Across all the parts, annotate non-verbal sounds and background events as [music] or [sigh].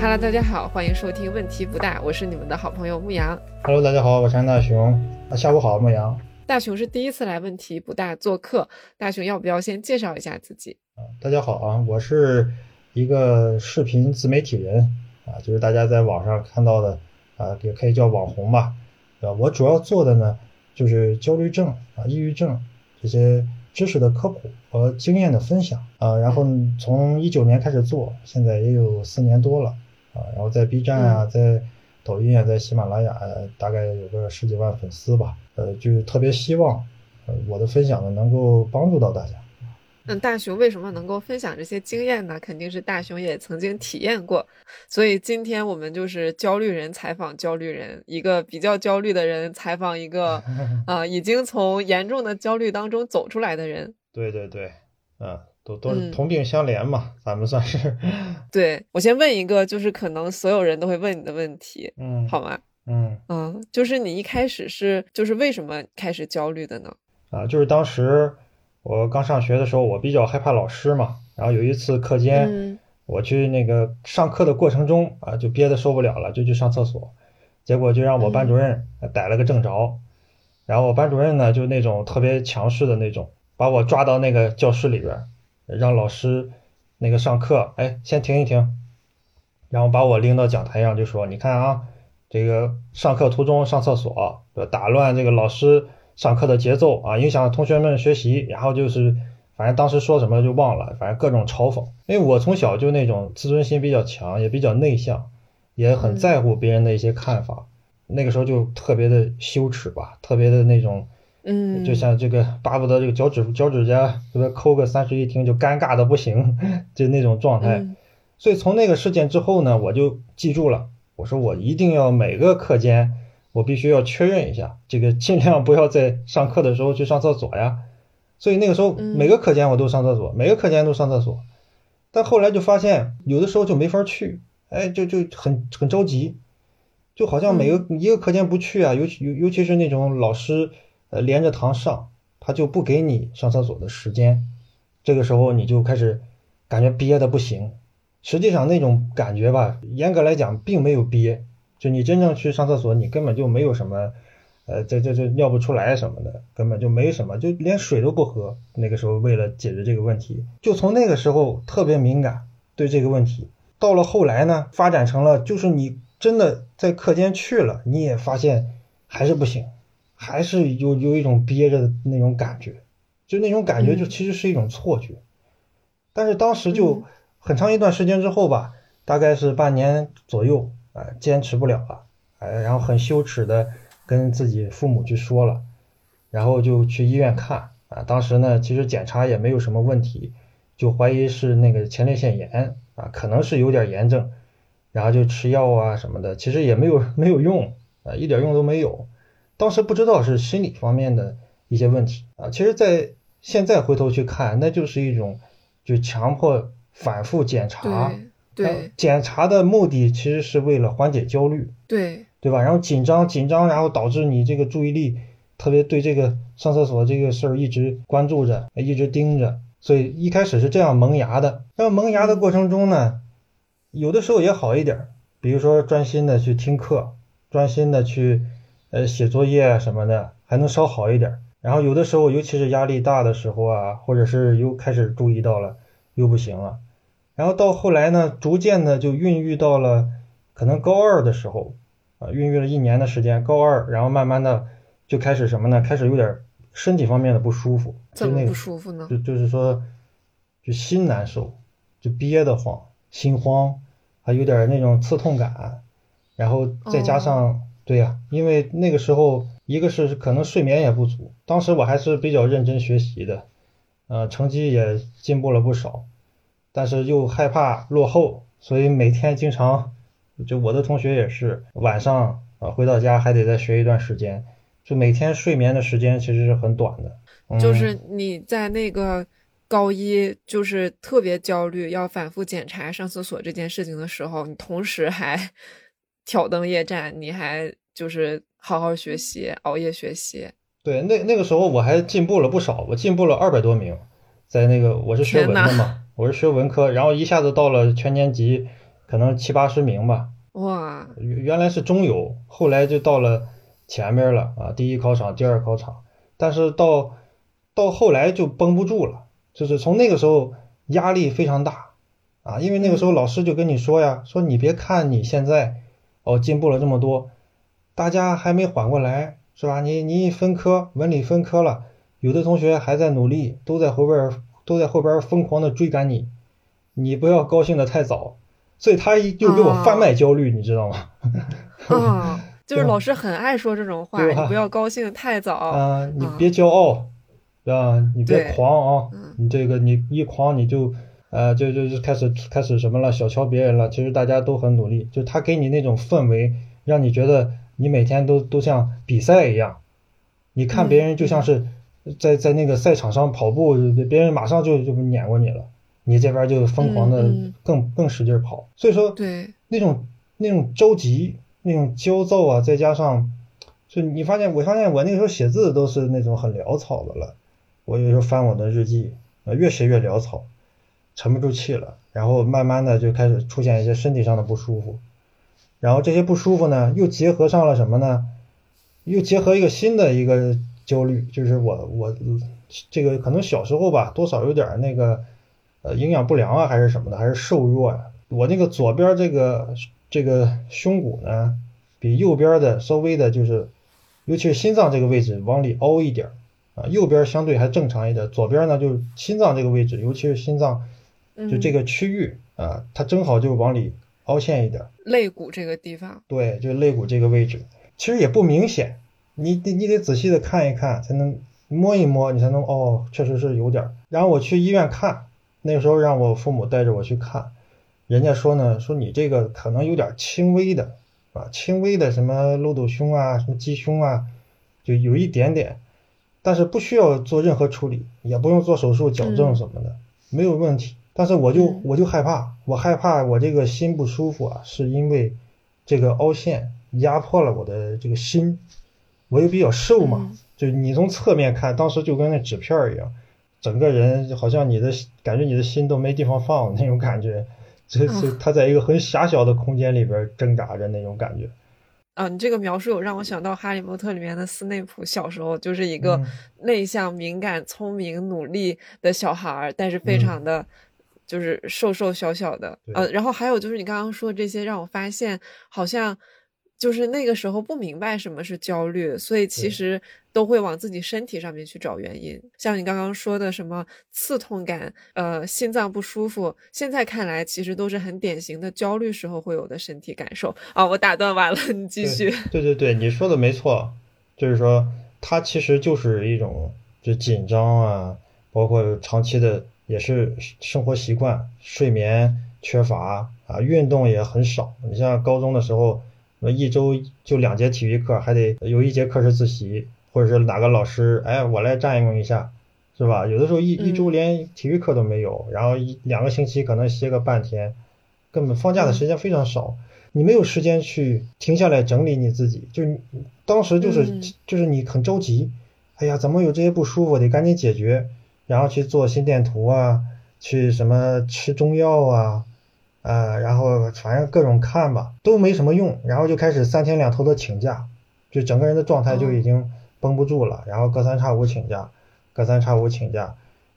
Hello，大家好，欢迎收听问题不大，我是你们的好朋友牧羊。Hello，大家好，我是安大熊。啊，下午好，牧羊。大熊是第一次来问题不大做客，大熊要不要先介绍一下自己？啊，大家好啊，我是一个视频自媒体人啊，就是大家在网上看到的啊，也可以叫网红吧。啊，我主要做的呢就是焦虑症啊、抑郁症这些知识的科普和经验的分享啊。然后从一九年开始做，现在也有四年多了啊。然后在 B 站啊，在抖音啊，在喜马拉雅、呃，大概有个十几万粉丝吧。呃，就是特别希望呃我的分享呢能够帮助到大家。那大熊为什么能够分享这些经验呢？肯定是大熊也曾经体验过，所以今天我们就是焦虑人采访焦虑人，一个比较焦虑的人采访一个啊、[laughs] 呃、已经从严重的焦虑当中走出来的人。对对对，嗯，都都是同病相怜嘛，咱们算是。[laughs] 对我先问一个，就是可能所有人都会问你的问题，嗯，好吗？嗯嗯，就是你一开始是就是为什么开始焦虑的呢？啊，就是当时我刚上学的时候，我比较害怕老师嘛。然后有一次课间，嗯我去那个上课的过程中啊，就憋得受不了了，就去上厕所，结果就让我班主任逮了个正着。然后我班主任呢，就那种特别强势的那种，把我抓到那个教室里边，让老师那个上课，哎，先停一停，然后把我拎到讲台上，就说：“你看啊。”这个上课途中上厕所，打乱这个老师上课的节奏啊，影响同学们学习。然后就是，反正当时说什么就忘了，反正各种嘲讽。因为我从小就那种自尊心比较强，也比较内向，也很在乎别人的一些看法。嗯、那个时候就特别的羞耻吧，特别的那种，嗯，就像这个巴不得这个脚趾脚趾甲这个抠个三室一厅就尴尬的不行，[laughs] 就那种状态。嗯、所以从那个事件之后呢，我就记住了。我说我一定要每个课间，我必须要确认一下，这个尽量不要在上课的时候去上厕所呀。所以那个时候每个课间我都上厕所，嗯、每个课间都上厕所。但后来就发现有的时候就没法去，哎，就就很很着急，就好像每个、嗯、一个课间不去啊，尤其尤尤其是那种老师呃连着堂上，他就不给你上厕所的时间，这个时候你就开始感觉憋得不行。实际上那种感觉吧，严格来讲并没有憋，就你真正去上厕所，你根本就没有什么，呃，这这这尿不出来什么的，根本就没什么，就连水都不喝。那个时候为了解决这个问题，就从那个时候特别敏感对这个问题。到了后来呢，发展成了就是你真的在课间去了，你也发现还是不行，还是有有一种憋着的那种感觉，就那种感觉就其实是一种错觉。但是当时就。嗯很长一段时间之后吧，大概是半年左右，啊、呃，坚持不了了，哎、呃，然后很羞耻的跟自己父母去说了，然后就去医院看啊，当时呢，其实检查也没有什么问题，就怀疑是那个前列腺炎啊，可能是有点炎症，然后就吃药啊什么的，其实也没有没有用啊，一点用都没有，当时不知道是心理方面的一些问题啊，其实，在现在回头去看，那就是一种就强迫。反复检查，对，对检查的目的其实是为了缓解焦虑，对，对吧？然后紧张，紧张，然后导致你这个注意力特别对这个上厕所这个事儿一直关注着，一直盯着，所以一开始是这样萌芽的。那萌芽的过程中呢，有的时候也好一点，比如说专心的去听课，专心的去呃写作业啊什么的，还能稍好一点。然后有的时候，尤其是压力大的时候啊，或者是又开始注意到了，又不行了。然后到后来呢，逐渐的就孕育到了可能高二的时候，啊，孕育了一年的时间，高二，然后慢慢的就开始什么呢？开始有点身体方面的不舒服，怎么不舒服呢？就就是说，就心难受，就憋得慌，心慌，还有点那种刺痛感，然后再加上，哦、对呀、因为那个时候一个是可能睡眠也不足，当时我还是比较认真学习的，呃，成绩也进步了不少。但是又害怕落后，所以每天经常，就我的同学也是晚上啊回到家还得再学一段时间，就每天睡眠的时间其实是很短的。就是你在那个高一就是特别焦虑，要反复检查上厕所这件事情的时候，你同时还挑灯夜战，你还就是好好学习，熬夜学习。对，那那个时候我还进步了不少，我进步了二百多名，在那个我是学文的嘛。我是学文科，然后一下子到了全年级，可能七八十名吧。哇，原原来是中游，后来就到了前面了啊，第一考场、第二考场，但是到到后来就绷不住了，就是从那个时候压力非常大啊，因为那个时候老师就跟你说呀，说你别看你现在哦进步了这么多，大家还没缓过来，是吧？你你分科文理分科了，有的同学还在努力，都在后边都在后边疯狂的追赶你，你不要高兴的太早。所以他就给我贩卖焦虑，你知道吗？啊，[laughs] 就是老师很爱说这种话，你不要高兴太早啊，你别骄傲，对吧？你别狂啊，你这个你一狂你就呃就就就开始开始什么了，小瞧别人了。其实大家都很努力，就他给你那种氛围，让你觉得你每天都都像比赛一样，你看别人就像是在在那个赛场上跑步，别人马上就就碾过你了。你这边就疯狂的更更使劲跑，所以说对那种那种着急、那种焦躁啊，再加上就你发现，我发现我那个时候写字都是那种很潦草的了。我有时候翻我的日记，啊，越写越潦草，沉不住气了。然后慢慢的就开始出现一些身体上的不舒服，然后这些不舒服呢，又结合上了什么呢？又结合一个新的一个焦虑，就是我我这个可能小时候吧，多少有点那个。呃，营养不良啊，还是什么的，还是瘦弱呀？我那个左边这个这个胸骨呢，比右边的稍微的，就是尤其是心脏这个位置往里凹一点啊。右边相对还正常一点，左边呢就是心脏这个位置，尤其是心脏就这个区域啊，它正好就往里凹陷一点。肋骨这个地方。对，就肋骨这个位置，其实也不明显，你得你得仔细的看一看，才能摸一摸，你才能哦，确实是有点。然后我去医院看。那个时候让我父母带着我去看，人家说呢，说你这个可能有点轻微的，啊，轻微的什么漏斗胸啊，什么鸡胸啊，就有一点点，但是不需要做任何处理，也不用做手术矫正什么的，没有问题。但是我就我就害怕，我害怕我这个心不舒服啊，是因为这个凹陷压迫了我的这个心，我又比较瘦嘛，就你从侧面看，当时就跟那纸片一样。整个人好像你的感觉，你的心都没地方放那种感觉，这是他在一个很狭小的空间里边挣扎着那种感觉。啊，你这个描述有让我想到《哈利波特》里面的斯内普，小时候就是一个内向、敏感、聪明、努力的小孩儿，但是非常的就是瘦瘦小小的。呃，然后还有就是你刚刚说的这些，让我发现好像。就是那个时候不明白什么是焦虑，所以其实都会往自己身体上面去找原因。像你刚刚说的什么刺痛感，呃，心脏不舒服，现在看来其实都是很典型的焦虑时候会有的身体感受啊。我打断完了，你继续。对对对，你说的没错，就是说它其实就是一种就紧张啊，包括长期的也是生活习惯、睡眠缺乏啊，运动也很少。你像高中的时候。那一周就两节体育课，还得有一节课是自习，或者是哪个老师，哎，我来占用一下，是吧？有的时候一一周连体育课都没有，然后一两个星期可能歇个半天，根本放假的时间非常少，你没有时间去停下来整理你自己，就当时就是就是你很着急，哎呀，怎么有这些不舒服，得赶紧解决，然后去做心电图啊，去什么吃中药啊。呃，然后反正各种看吧，都没什么用，然后就开始三天两头的请假，就整个人的状态就已经绷不住了，然后隔三差五请假，隔三差五请假，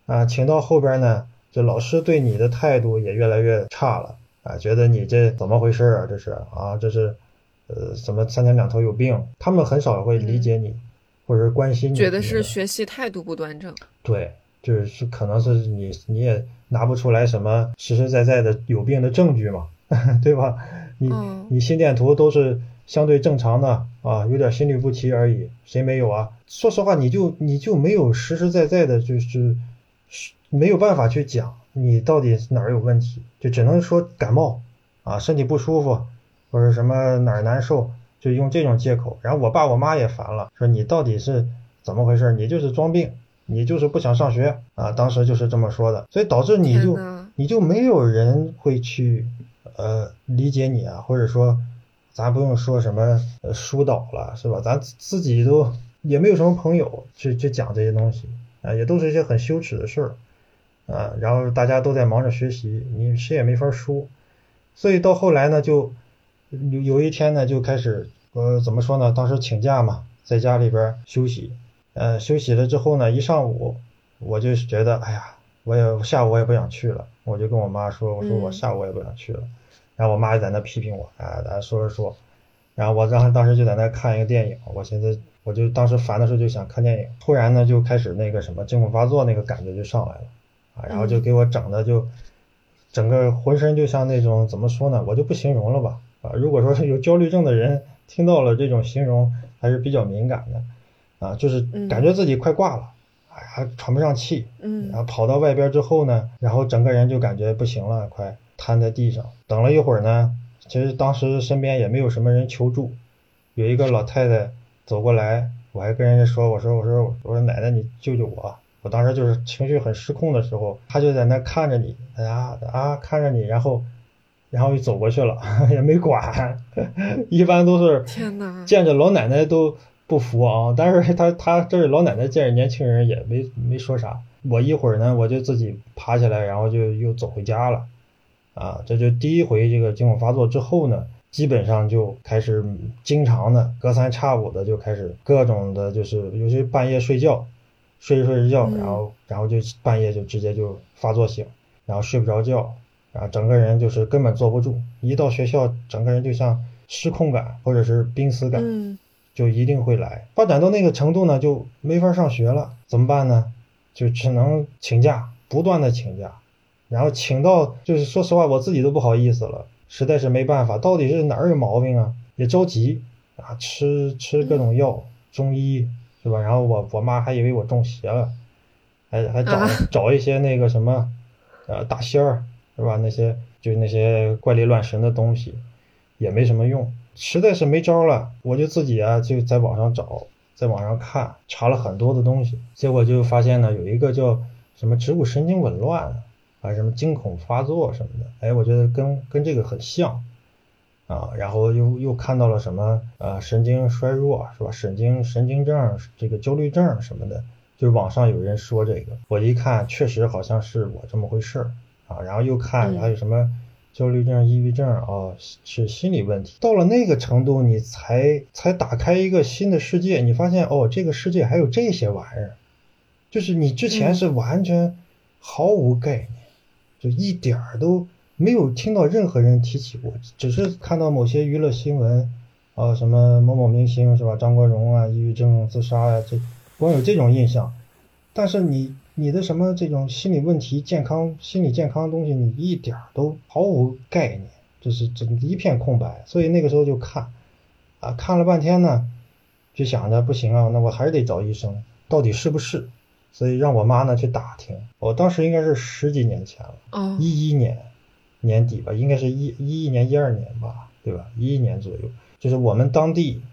啊，请到后边呢，这老师对你的态度也越来越差了，啊，觉得你这怎么回事啊？这是啊，这是，呃，怎么三天两头有病？他们很少会理解你，或者是关心你，觉得是学习态度不端正。对，就是可能是你你也。拿不出来什么实实在在的有病的证据嘛，[laughs] 对吧？你你心电图都是相对正常的啊，有点心律不齐而已，谁没有啊？说实话，你就你就没有实实在在的，就是没有办法去讲你到底哪儿有问题，就只能说感冒啊，身体不舒服或者什么哪儿难受，就用这种借口。然后我爸我妈也烦了，说你到底是怎么回事？你就是装病。你就是不想上学啊，当时就是这么说的，所以导致你就你就没有人会去呃理解你啊，或者说咱不用说什么呃疏导了，是吧？咱自己都也没有什么朋友去去讲这些东西啊，也都是一些很羞耻的事儿啊。然后大家都在忙着学习，你谁也没法说所以到后来呢，就有有一天呢，就开始呃怎么说呢？当时请假嘛，在家里边休息，呃休息了之后呢，一上午我就觉得，哎呀，我也下午我也不想去了，我就跟我妈说，我说我下午我也不想去了。然后我妈就在那批评我，啊，咱说着说，然后我当当时就在那看一个电影，我现在我就当时烦的时候就想看电影，突然呢就开始那个什么惊恐发作那个感觉就上来了，啊，然后就给我整的就整个浑身就像那种怎么说呢，我就不形容了吧，啊，如果说是有焦虑症的人听到了这种形容还是比较敏感的，啊，就是感觉自己快挂了，哎呀喘不上气，嗯，然后跑到外边之后呢，然后整个人就感觉不行了，快。瘫在地上，等了一会儿呢，其实当时身边也没有什么人求助，有一个老太太走过来，我还跟人家说，我说我说我说奶奶你救救我，我当时就是情绪很失控的时候，她就在那看着你，啊啊看着你，然后然后就走过去了，[laughs] 也没管，[laughs] 一般都是见着老奶奶都不服啊，但是他他这是老奶奶见着年轻人也没没说啥，我一会儿呢我就自己爬起来，然后就又走回家了。啊，这就第一回这个惊恐发作之后呢，基本上就开始经常的隔三差五的就开始各种的，就是尤其半夜睡觉，睡着睡着觉，然后然后就半夜就直接就发作醒，然后睡不着觉，然后整个人就是根本坐不住，一到学校整个人就像失控感或者是濒死感，就一定会来。发展到那个程度呢，就没法上学了，怎么办呢？就只能请假，不断的请假。然后请到，就是说实话，我自己都不好意思了，实在是没办法，到底是哪儿有毛病啊？也着急啊，吃吃各种药，中医是吧？然后我我妈还以为我中邪了，还还找找一些那个什么，呃，大仙儿是吧？那些就那些怪力乱神的东西，也没什么用，实在是没招了，我就自己啊就在网上找，在网上看，查了很多的东西，结果就发现呢，有一个叫什么植物神经紊乱。啊，什么惊恐发作什么的，哎，我觉得跟跟这个很像，啊，然后又又看到了什么呃神经衰弱是吧？神经神经症这个焦虑症什么的，就是网上有人说这个，我一看确实好像是我这么回事儿啊，然后又看还有什么焦虑症、抑郁症啊，是心理问题。到了那个程度，你才才打开一个新的世界，你发现哦，这个世界还有这些玩意儿，就是你之前是完全毫无概念。就一点儿都没有听到任何人提起过，只是看到某些娱乐新闻，啊，什么某某明星是吧？张国荣啊，抑郁症自杀呀，这光有这种印象。但是你你的什么这种心理问题、健康、心理健康的东西，你一点儿都毫无概念，就是整一片空白。所以那个时候就看，啊，看了半天呢，就想着不行啊，那我还是得找医生，到底是不是？所以让我妈呢去打听，我当时应该是十几年前了，一一年年底吧，应该是一一一年一二年吧，对吧？一一年左右，就是我们当地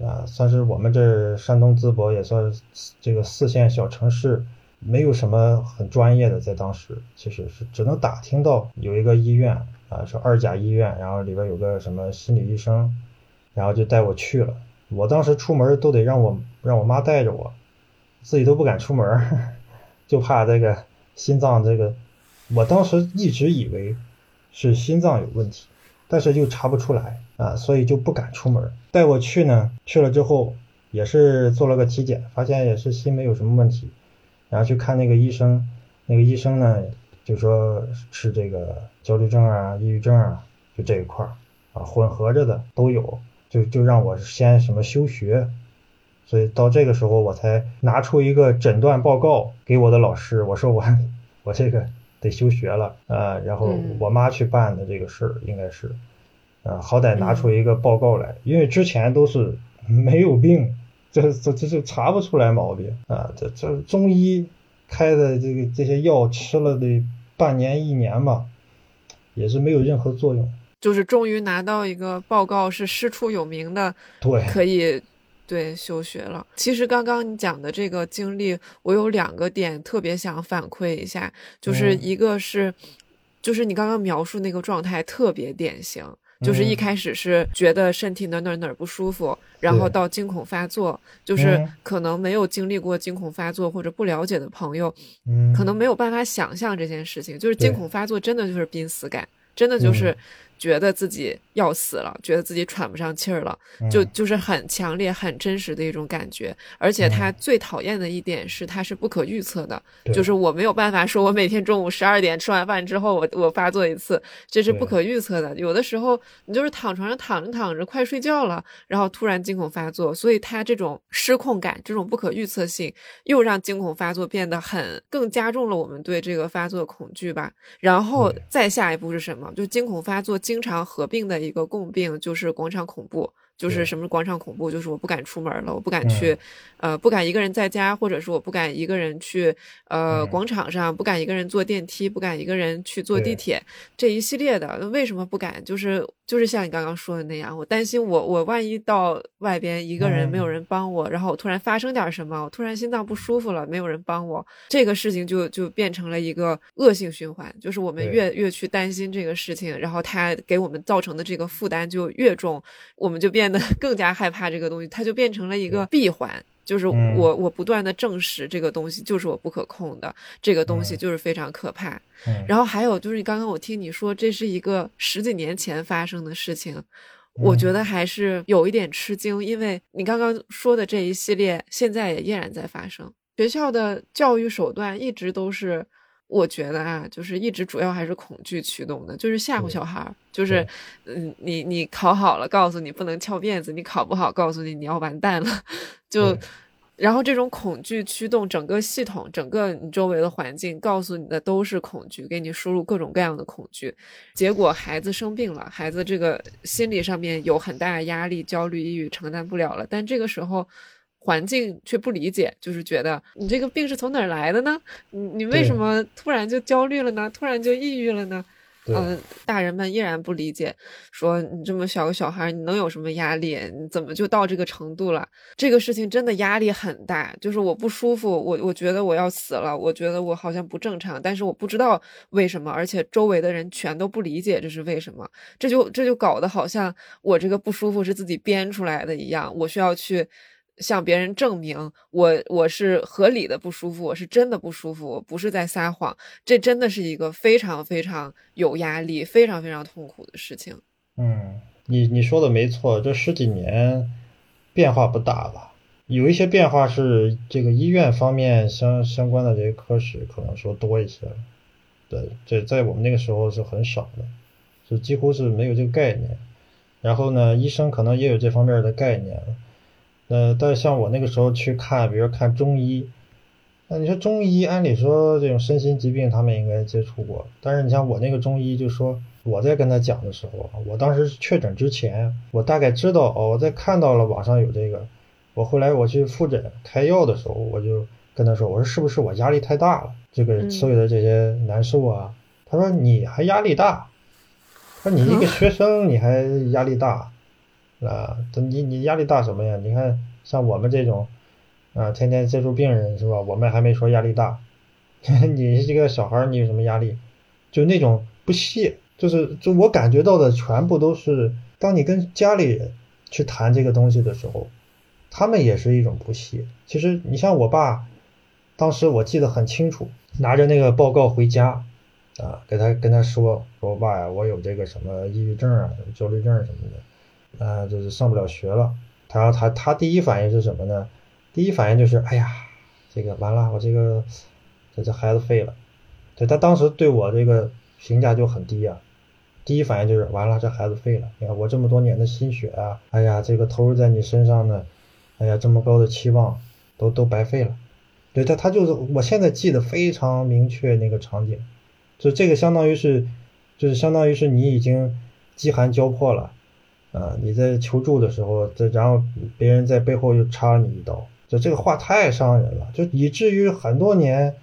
啊，算是我们这山东淄博也算这个四线小城市，没有什么很专业的，在当时其实是只能打听到有一个医院啊，是二甲医院，然后里边有个什么心理医生，然后就带我去了。我当时出门都得让我让我妈带着我。自己都不敢出门，[laughs] 就怕这个心脏这个。我当时一直以为是心脏有问题，但是又查不出来啊，所以就不敢出门。带我去呢，去了之后也是做了个体检，发现也是心没有什么问题。然后去看那个医生，那个医生呢就说是这个焦虑症啊、抑郁症啊，就这一块儿啊，混合着的都有，就就让我先什么休学。所以到这个时候，我才拿出一个诊断报告给我的老师，我说我我这个得休学了，呃，然后我妈去办的这个事儿，应该是，呃，好歹拿出一个报告来，因为之前都是没有病，这这这是查不出来毛病啊，这这中医开的这个这些药吃了得半年一年吧，也是没有任何作用，就是终于拿到一个报告是师出有名的，对，可以。对，休学了。其实刚刚你讲的这个经历，我有两个点特别想反馈一下，就是一个是，就是你刚刚描述那个状态特别典型，就是一开始是觉得身体哪哪哪不舒服，然后到惊恐发作，就是可能没有经历过惊恐发作或者不了解的朋友，可能没有办法想象这件事情，就是惊恐发作真的就是濒死感，真的就是。觉得自己要死了，觉得自己喘不上气儿了，就就是很强烈、很真实的一种感觉。而且他最讨厌的一点是，它是不可预测的，就是我没有办法说，我每天中午十二点吃完饭之后，我我发作一次，这是不可预测的。有的时候你就是躺床上躺着躺着，快睡觉了，然后突然惊恐发作，所以他这种失控感、这种不可预测性，又让惊恐发作变得很更加重了我们对这个发作的恐惧吧。然后再下一步是什么？就惊恐发作经常合并的一个共病就是广场恐怖。就是什么广场恐怖，就是我不敢出门了，我不敢去，呃，不敢一个人在家，或者是我不敢一个人去，呃，广场上，不敢一个人坐电梯，不敢一个人去坐地铁，这一系列的，为什么不敢？就是就是像你刚刚说的那样，我担心我我万一到外边一个人没有人帮我，然后我突然发生点什么，我突然心脏不舒服了，没有人帮我，这个事情就就变成了一个恶性循环，就是我们越越去担心这个事情，然后它给我们造成的这个负担就越重，我们就变。[laughs] 更加害怕这个东西，它就变成了一个闭环，就是我我不断的证实这个东西就是我不可控的，这个东西就是非常可怕。然后还有就是刚刚我听你说这是一个十几年前发生的事情，我觉得还是有一点吃惊，因为你刚刚说的这一系列现在也依然在发生，学校的教育手段一直都是。我觉得啊，就是一直主要还是恐惧驱动的，就是吓唬小孩儿，就是，嗯，你你考好了，告诉你不能翘辫子；你考不好，告诉你你要完蛋了。[laughs] 就，然后这种恐惧驱动整个系统，整个你周围的环境，告诉你的都是恐惧，给你输入各种各样的恐惧。结果孩子生病了，孩子这个心理上面有很大的压力、焦虑、抑郁，承担不了了。但这个时候。环境却不理解，就是觉得你这个病是从哪儿来的呢？你你为什么突然就焦虑了呢？突然就抑郁了呢？嗯，大人们依然不理解，说你这么小个小孩，你能有什么压力？你怎么就到这个程度了？这个事情真的压力很大，就是我不舒服，我我觉得我要死了，我觉得我好像不正常，但是我不知道为什么，而且周围的人全都不理解这是为什么，这就这就搞得好像我这个不舒服是自己编出来的一样，我需要去。向别人证明我我是合理的不舒服，我是真的不舒服，我不是在撒谎。这真的是一个非常非常有压力、非常非常痛苦的事情。嗯，你你说的没错，这十几年变化不大吧？有一些变化是这个医院方面相相关的这些科室可能说多一些。对，这在我们那个时候是很少的，是几乎是没有这个概念。然后呢，医生可能也有这方面的概念。呃，但像我那个时候去看，比如看中医，那你说中医，按理说这种身心疾病他们应该接触过，但是你像我那个中医，就说我在跟他讲的时候，我当时确诊之前，我大概知道哦，我在看到了网上有这个，我后来我去复诊开药的时候，我就跟他说，我说是不是我压力太大了，这个所有的这些难受啊？他说你还压力大，说你一个学生你还压力大。啊，你你压力大什么呀？你看像我们这种，啊，天天接触病人是吧？我们还没说压力大，[laughs] 你这个小孩你有什么压力？就那种不屑，就是就我感觉到的全部都是，当你跟家里人去谈这个东西的时候，他们也是一种不屑。其实你像我爸，当时我记得很清楚，拿着那个报告回家，啊，给他跟他说说爸呀，我有这个什么抑郁症啊，焦虑症什么的。啊，就是上不了学了。他他他第一反应是什么呢？第一反应就是，哎呀，这个完了，我这个这这孩子废了。对他当时对我这个评价就很低啊。第一反应就是完了，这孩子废了。你看我这么多年的心血啊，哎呀，这个投入在你身上呢，哎呀，这么高的期望都都白费了。对他他就是，我现在记得非常明确那个场景，就这个相当于是，就是相当于是你已经饥寒交迫了。啊，你在求助的时候，这然后别人在背后又插你一刀，就这个话太伤人了，就以至于很多年，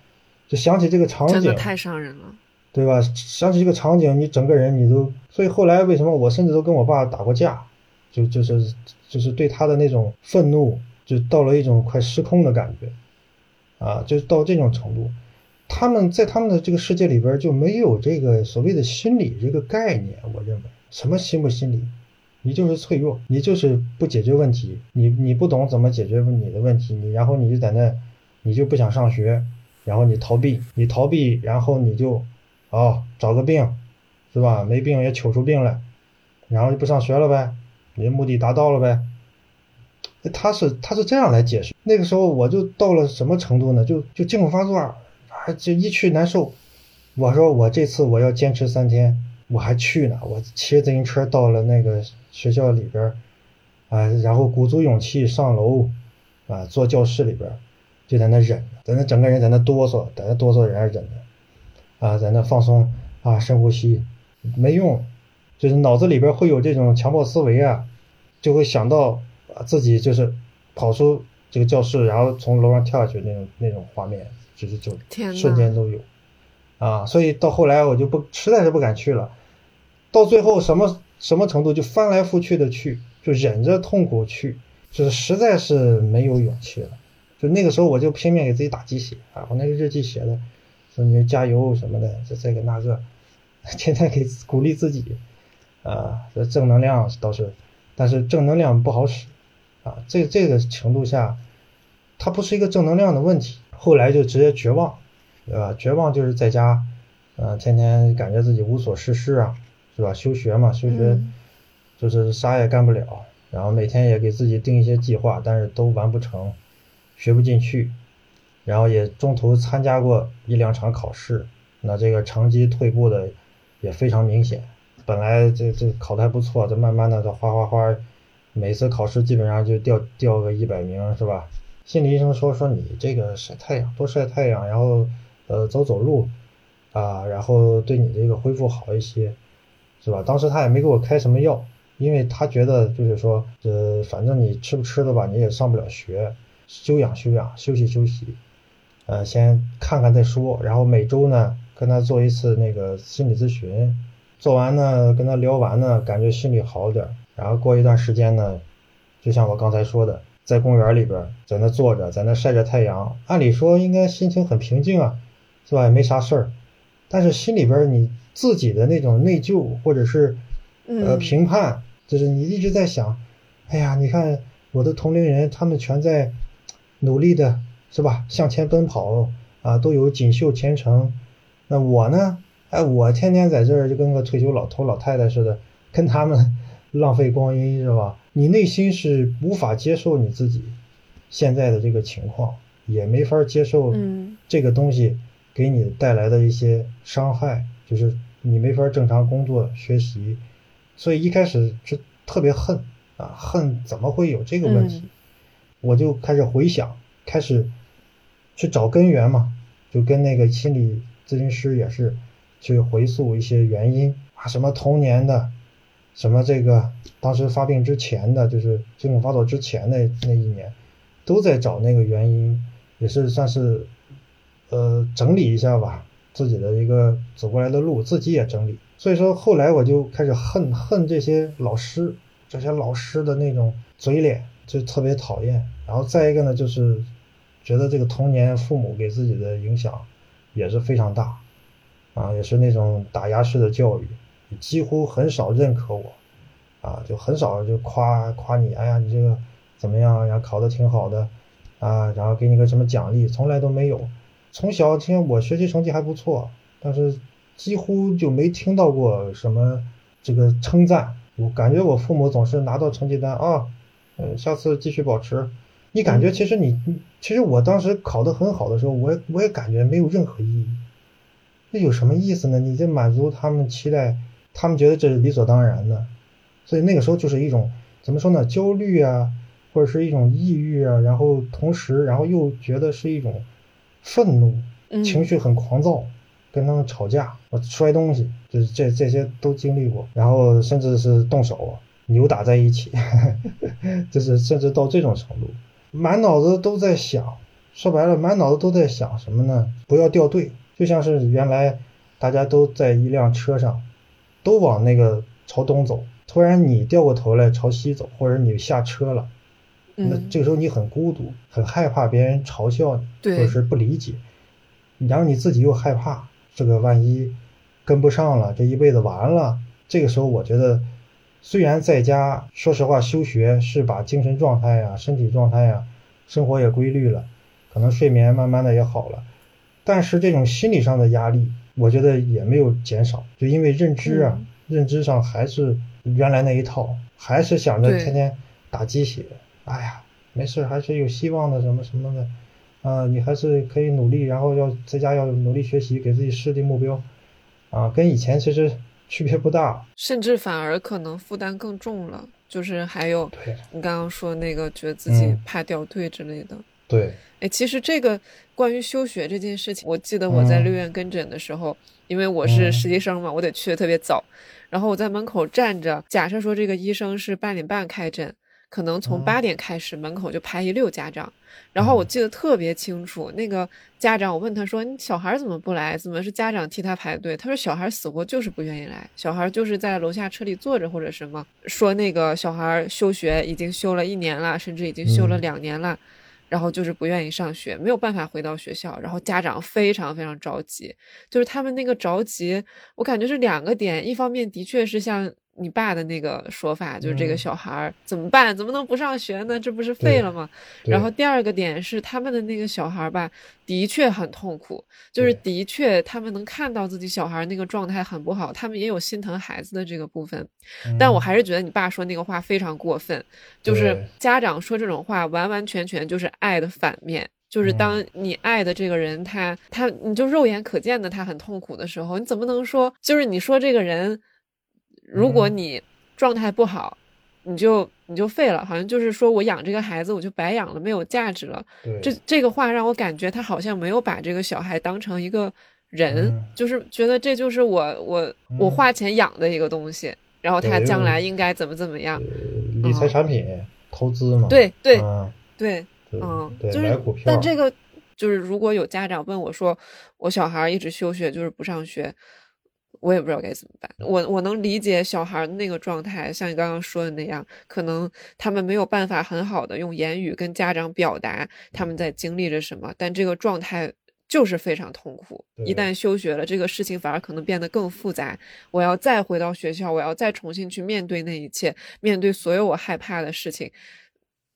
就想起这个场景，真的太伤人了，对吧？想起这个场景，你整个人你都，所以后来为什么我甚至都跟我爸打过架，就就是就是对他的那种愤怒，就到了一种快失控的感觉，啊，就到这种程度，他们在他们的这个世界里边就没有这个所谓的心理这个概念，我认为什么心不心理？你就是脆弱，你就是不解决问题，你你不懂怎么解决你的问题，你然后你就在那，你就不想上学，然后你逃避，你逃避，然后你就，哦，找个病，是吧？没病也求出病来，然后就不上学了呗，你的目的达到了呗。他是他是这样来解释。那个时候我就到了什么程度呢？就就惊恐发作啊，就一去难受。我说我这次我要坚持三天，我还去呢。我骑着自行车到了那个学校里边，啊，然后鼓足勇气上楼，啊，坐教室里边，就在那忍，在那整个人在那哆嗦，在那哆嗦，在那忍着，啊，在那放松啊，深呼吸，没用，就是脑子里边会有这种强迫思维啊，就会想到。啊，自己就是跑出这个教室，然后从楼上跳下去那种那种画面，就是就瞬间都有，啊，所以到后来我就不实在是不敢去了，到最后什么什么程度就翻来覆去的去，就忍着痛苦去，就是实在是没有勇气了，就那个时候我就拼命给自己打鸡血啊，我那个日记写的，说你加油什么的，这这个那个，[laughs] 天天给鼓励自己，啊，这正能量倒是，但是正能量不好使。啊，这这个程度下，它不是一个正能量的问题。后来就直接绝望，对吧？绝望就是在家，呃，天天感觉自己无所事事啊，是吧？休学嘛，休学就是啥也干不了，然后每天也给自己定一些计划，但是都完不成，学不进去，然后也中途参加过一两场考试，那这个成绩退步的也非常明显。本来这这考的还不错，这慢慢的这哗哗哗。每次考试基本上就掉掉个一百名，是吧？心理医生说说你这个晒太阳，多晒太阳，然后呃走走路，啊，然后对你这个恢复好一些，是吧？当时他也没给我开什么药，因为他觉得就是说，呃，反正你吃不吃的吧，你也上不了学，休养休养，休息休息，呃，先看看再说。然后每周呢跟他做一次那个心理咨询，做完呢跟他聊完呢，感觉心里好点。然后过一段时间呢，就像我刚才说的，在公园里边，在那坐着，在那晒着太阳，按理说应该心情很平静啊，是吧？也没啥事儿，但是心里边你自己的那种内疚或者是呃评判，就是你一直在想，哎呀，你看我的同龄人，他们全在努力的，是吧？向前奔跑啊，都有锦绣前程，那我呢？哎，我天天在这儿就跟个退休老头老太太似的，跟他们。浪费光阴是吧？你内心是无法接受你自己现在的这个情况，也没法接受这个东西给你带来的一些伤害，就是你没法正常工作学习，所以一开始是特别恨啊，恨怎么会有这个问题？我就开始回想，开始去找根源嘛，就跟那个心理咨询师也是去回溯一些原因啊，什么童年的。什么这个当时发病之前的就是惊恐发作之前的那一年，都在找那个原因，也是算是，呃，整理一下吧自己的一个走过来的路，自己也整理。所以说后来我就开始恨恨这些老师，这些老师的那种嘴脸就特别讨厌。然后再一个呢，就是觉得这个童年父母给自己的影响也是非常大，啊，也是那种打压式的教育。几乎很少认可我，啊，就很少就夸夸你，哎呀，你这个怎么样？然后考的挺好的，啊，然后给你个什么奖励，从来都没有。从小听我学习成绩还不错，但是几乎就没听到过什么这个称赞。我感觉我父母总是拿到成绩单啊，嗯，下次继续保持。你感觉其实你，其实我当时考得很好的时候，我我也感觉没有任何意义。那有什么意思呢？你这满足他们期待。他们觉得这是理所当然的，所以那个时候就是一种怎么说呢？焦虑啊，或者是一种抑郁啊，然后同时，然后又觉得是一种愤怒，情绪很狂躁，跟他们吵架，我摔东西，就是这这些都经历过，然后甚至是动手扭打在一起，[laughs] 就是甚至到这种程度，满脑子都在想，说白了，满脑子都在想什么呢？不要掉队，就像是原来大家都在一辆车上。都往那个朝东走，突然你掉过头来朝西走，或者你下车了，那这个时候你很孤独，很害怕别人嘲笑你，或者是不理解，然后你自己又害怕这个万一跟不上了，这一辈子完了。这个时候我觉得，虽然在家说实话休学是把精神状态呀、身体状态呀、生活也规律了，可能睡眠慢慢的也好了，但是这种心理上的压力。我觉得也没有减少，就因为认知啊，认知上还是原来那一套，还是想着天天打鸡血。哎呀，没事，还是有希望的，什么什么的，啊、你还是可以努力，然后要在家要努力学习，给自己设定目标，啊，跟以前其实区别不大。甚至反而可能负担更重了。就是还有对你刚刚说那个觉得自己嗯怕掉队之类的。对，哎，其实这个关于休学这件事情，我记得我在嗯六院跟诊的时候，因为我是嗯实习生嘛，我得去的特别早，然后我在门口站着，假设说这个医生是八点半开诊，可能从嗯八点开始，门口就排一溜家长，然后我嗯记得特别清楚，那个家长我问他说：“你小孩怎么不来？怎么是家长替他排队？”他说：“小孩死活就是不愿意来，小孩就是在楼下车里坐着或者什么，说那个小孩休学已经休了一年了，甚至已经休了嗯两年了。”然后就是不愿意上学，没有办法回到学校，然后家长非常非常着急，就是他们那个着急，我感觉是两个点，一方面的确是像你爸的那个说法，就是这个嗯小孩儿怎么办？怎么能不上学呢？这不是废了吗？然后第二个点是他们的那个小孩儿吧，的确很痛苦，就是的确他们能看到自己小孩儿那个状态很不好，他们也有心疼孩子的这个部分。但我嗯还是觉得你爸说那个话非常过分，就是家长说这种话完完全全就是爱的反面。就是当嗯你爱的这个人，他他你就肉眼可见的他很痛苦的时候，你怎么能说就是你说这个人，如果嗯你状态不好，你就你就废了，好像就是说我养这个孩子我就白养了，没有价值了。这这个话让我感觉他好像没有把这个小孩当成一个人，嗯就是觉得这就是我我我嗯花钱养的一个东西，然后他将来应该怎么怎么样。呃理财产品、投资嘛，对对嗯对，对嗯，就是但这个就是如果有家长问我说，我小孩一直休学，就是不上学。我也不知道该怎么办。我我能理解小孩那个状态，像你刚刚说的那样，可能他们没有办法很好的用言语跟家长表达他们在经历着什么，但这个状态就是非常痛苦。一旦休学了，这个事情反而可能变得更复杂。我要再回到学校，我要再重新去面对那一切，面对所有我害怕的事情。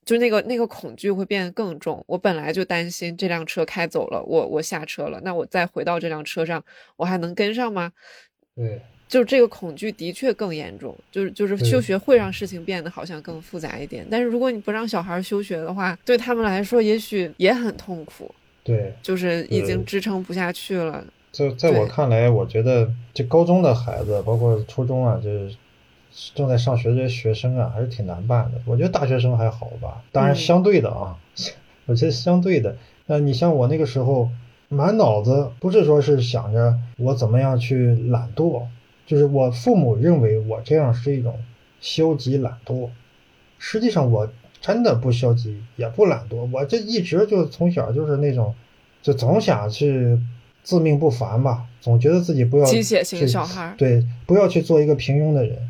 就那个那个恐惧会变得更重。我本来就担心这辆车开走了，我我下车了，那我再回到这辆车上，我还能跟上吗？对就是这个恐惧的确更严重，就是就是休学会让事情变得好像更复杂一点。但是如果你不让小孩休学的话，对他们来说也许也很痛苦，对，就是已经支撑不下去了。在在我看来，我觉得这高中的孩子，包括初中啊，就是正在上学的这些学生啊，还是挺难办的。我觉得大学生还好吧，当然嗯相对的啊，[laughs] 我觉得相对的。那你像我那个时候，满脑子不是说是想着我怎么样去懒惰，就是我父母认为我这样是一种消极懒惰。实际上我真的不消极，也不懒惰，我这一直就从小就是那种，就总想去自命不凡吧，总觉得自己不要机械型小孩对，不要去做一个平庸的人。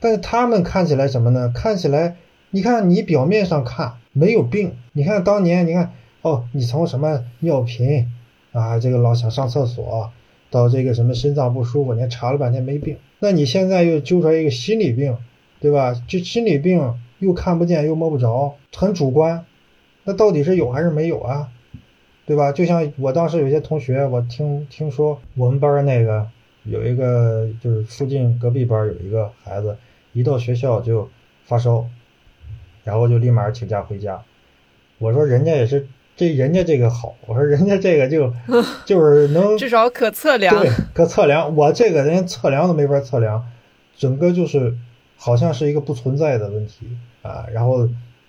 但是他们看起来什么呢？看起来，你看你表面上看没有病，你看当年，你看哦，你从什么尿频啊，这个老想上厕所，到这个什么心脏不舒服，你看查了半天没病，那你现在又揪出来一个心理病，对吧？这心理病又看不见又摸不着，很主观，那到底是有还是没有啊？对吧？就像我当时有些同学，我听听说我们班那个有一个，就是附近隔壁班有一个孩子，一到学校就发烧，然后就立马请假回家。我说人家也是这人家这个好，[laughs] 我说人家这个就 [laughs] 就是能至少可测量。对，可测量，我这个人测量都没法测量，整个就是好像是一个不存在的问题啊，然后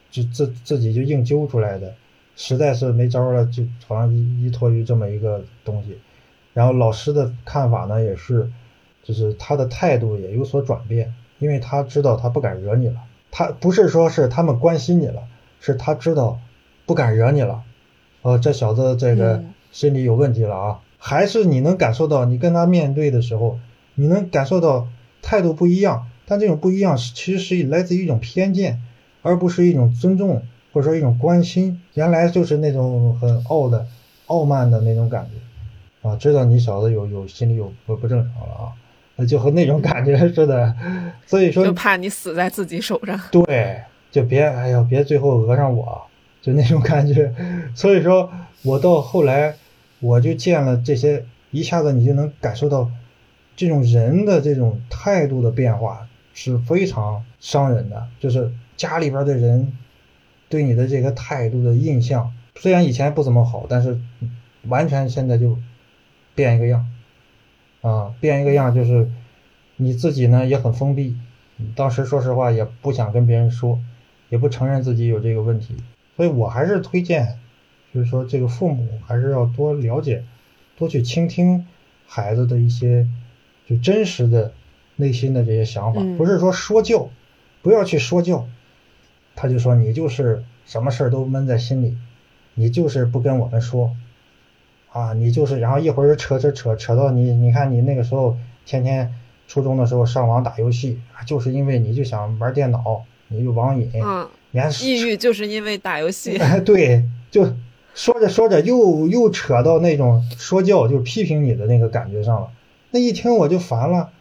就自自己就硬揪出来的，实在是没招了，就好像依依托于这么一个东西。然后老师的看法呢，也是，就是他的态度也有所转变，因为他知道他不敢惹你了，他不是说是他们关心你了，是他知道不敢惹你了。哦，这小子这个嗯心理有问题了啊！还是你能感受到，你跟他面对的时候，你能感受到态度不一样，但这种不一样是其实是来自于一种偏见，而不是一种尊重或者说一种关心。原来就是那种很傲的、傲慢的那种感觉啊，知道你小子有有心理有不不正常了啊，那就和那种感觉似的。所以说就怕你死在自己手上。对，就别哎呀，别最后讹上我，就那种感觉。所以说我到后来，我就见了这些，一下子你就能感受到这种人的这种态度的变化，是非常伤人的，就是家里边的人对你的这个态度的印象，虽然以前不怎么好，但是完全现在就变一个样，啊，变一个样就是你自己呢也很封闭，当时说实话也不想跟别人说，也不承认自己有这个问题，所以我还是推荐，就是说这个父母还是要多了解，多去倾听孩子的一些就真实的。内心的这些想法，不是说说教，不要去说教。他就说你就是什么事儿都闷在心里，你就是不跟我们说，啊，你就是，然后一会儿扯扯扯扯到你，你看你那个时候天天初中的时候上网打游戏，就是因为你就想玩电脑，你就网瘾，嗯，抑郁就是因为打游戏。[laughs] 对，就说着说着又又扯到那种说教，就批评你的那个感觉上了。那一听我就烦了。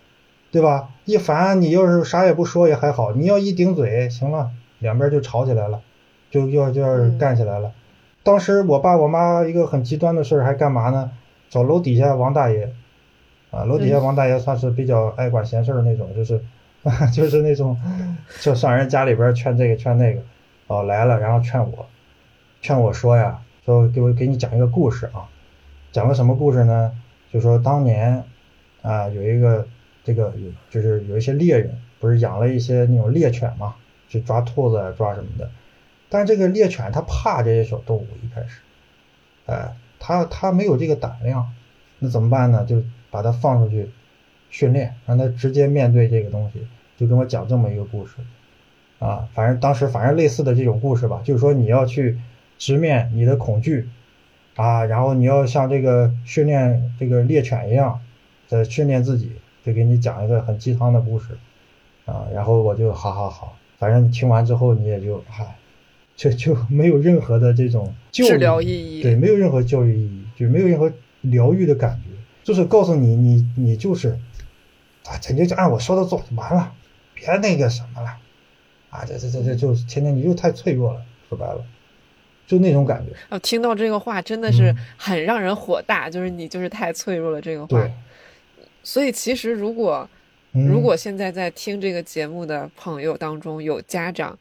对吧？一烦，你要是啥也不说也还好，你要一顶嘴，行了，两边就吵起来了，就要就要干起来了。当时我爸我妈一个很极端的事儿还干嘛呢？找楼底下王大爷，啊，楼底下王大爷算是比较爱管闲事儿那种，就是 [laughs] 就是那种就上人家里边劝这个劝那个，哦来了，然后劝我，劝我说呀，说给我给你讲一个故事啊，讲个什么故事呢？就说当年啊有一个。这个有就是有一些猎人不是养了一些那种猎犬嘛，去抓兔子抓什么的，但是这个猎犬它怕这些小动物一开始，哎，它它没有这个胆量，那怎么办呢？就把它放出去训练，让它直接面对这个东西，就跟我讲这么一个故事，啊，反正当时反正类似的这种故事吧，就是说你要去直面你的恐惧，啊，然后你要像这个训练这个猎犬一样，在训练自己。就给你讲一个很鸡汤的故事，啊，然后我就好好好，反正你听完之后你也就嗨，就就没有任何的这种治疗意义，对，没有任何教育意义，就没有任何疗愈的感觉，就是告诉你，你你就是，啊，咱就就按我说的做就完了，别那个什么了，啊，这这这这就是天天你就太脆弱了，说白了，就那种感觉。啊，听到这个话真的是很让人火大，就是你就是太脆弱了这个话。所以，其实如果如果现在在听这个节目的朋友当中有家长，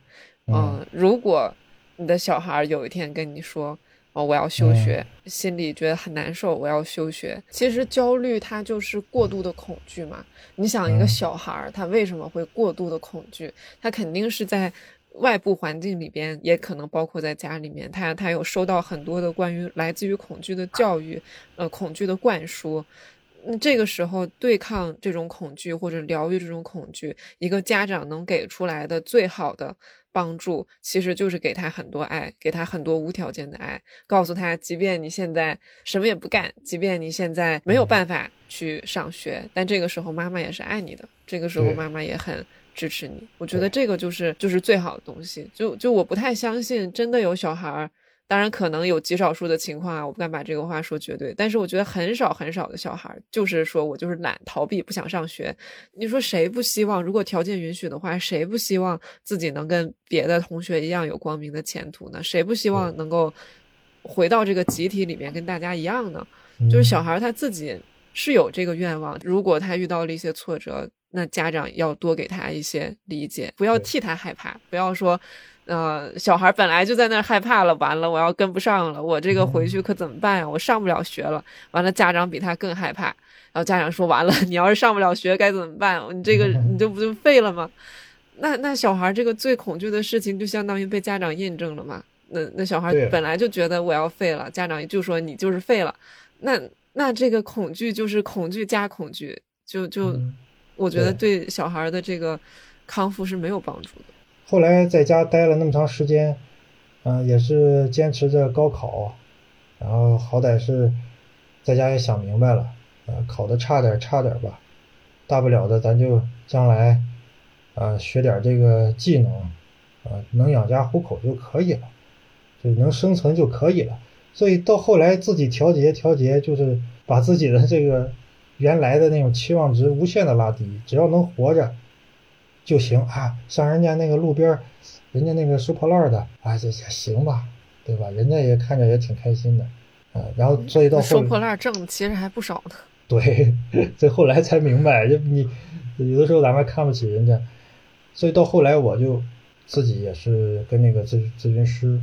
嗯，如果你的小孩有一天跟你说，哦，我要休学，心里觉得很难受，我要休学。其实焦虑它就是过度的恐惧嘛。你想，一个小孩儿他为什么会过度的恐惧？他肯定是在外部环境里边，也可能包括在家里面，他他有收到很多的关于来自于恐惧的教育，呃，恐惧的灌输。那这个时候，对抗这种恐惧或者疗愈这种恐惧，一个家长能给出来的最好的帮助，其实就是给他很多爱，给他很多无条件的爱，告诉他，即便你现在什么也不干，即便你现在没有办法去上学，但这个时候妈妈也是爱你的，这个时候妈妈也很支持你。我觉得这个就是就是最好的东西。就就我不太相信，真的有小孩儿。当然，可能有极少数的情况啊，我不敢把这个话说绝对。但是我觉得很少很少的小孩，就是说我就是懒、逃避、不想上学。你说谁不希望？如果条件允许的话，谁不希望自己能跟别的同学一样有光明的前途呢？谁不希望能够回到这个集体里面跟大家一样呢？就是小孩他自己是有这个愿望。如果他遇到了一些挫折，那家长要多给他一些理解，不要替他害怕，不要说。呃，小孩本来就在那害怕了，完了我要跟不上了，我这个回去可怎么办呀？我上不了学了，完了家长比他更害怕，然后家长说完了，[laughs] 你要是上不了学该怎么办？你这个 [laughs] 你这不就废了吗？那那小孩这个最恐惧的事情就相当于被家长印证了嘛？那那小孩本来就觉得我要废了，家长就说你就是废了，那那这个恐惧就是恐惧加恐惧，就就我觉得对小孩的这个康复是没有帮助的。后来在家待了那么长时间，嗯，也是坚持着高考，然后好歹是在家也想明白了，呃，考的差点差点吧，大不了的咱就将来，啊，学点这个技能，啊，能养家糊口就可以了，就能生存就可以了。所以到后来自己调节调节，就是把自己的这个原来的那种期望值无限的拉低，只要能活着。就行啊，像人家那个路边，人家那个收破烂的啊，这也行吧，对吧？人家也看着也挺开心的，啊，然后所以到收破烂挣其实还不少呢。[laughs] 对，这后来才明白，就你有的时候咱们看不起人家，所以到后来我就自己也是跟那个咨咨询师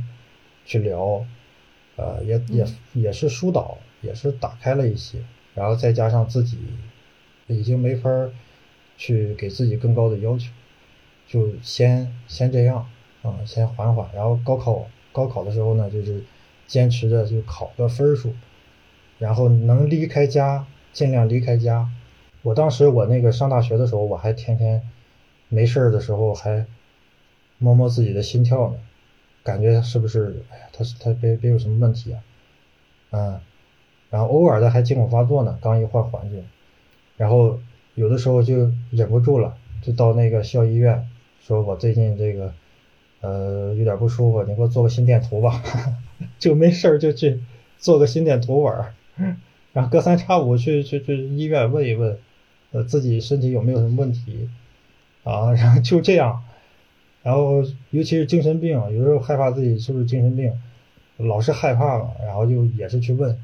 去聊，呃，也也也是疏导，也是打开了一些，然后再加上自己已经没法去给自己更高的要求，就先先这样啊，先缓缓，然后高考高考的时候呢，就是坚持着就考个分数，然后能离开家尽量离开家。我当时我那个上大学的时候，我还天天没事的时候还摸摸自己的心跳呢，感觉是不是？哎呀，他他别别有什么问题啊？嗯，然后偶尔的还惊恐发作呢，刚一换环境，然后有的时候就忍不住了，就到那个校医院，说我最近这个呃有点不舒服，你给我做个心电图吧，[laughs] 就没事儿就去做个心电图玩儿，[laughs] 然后隔三差五去去去医院问一问。呃，自己身体有没有什么问题啊？[laughs] 然后就这样，然后尤其是精神病，有时候害怕自己是不是精神病，老是害怕嘛，然后就也是去问，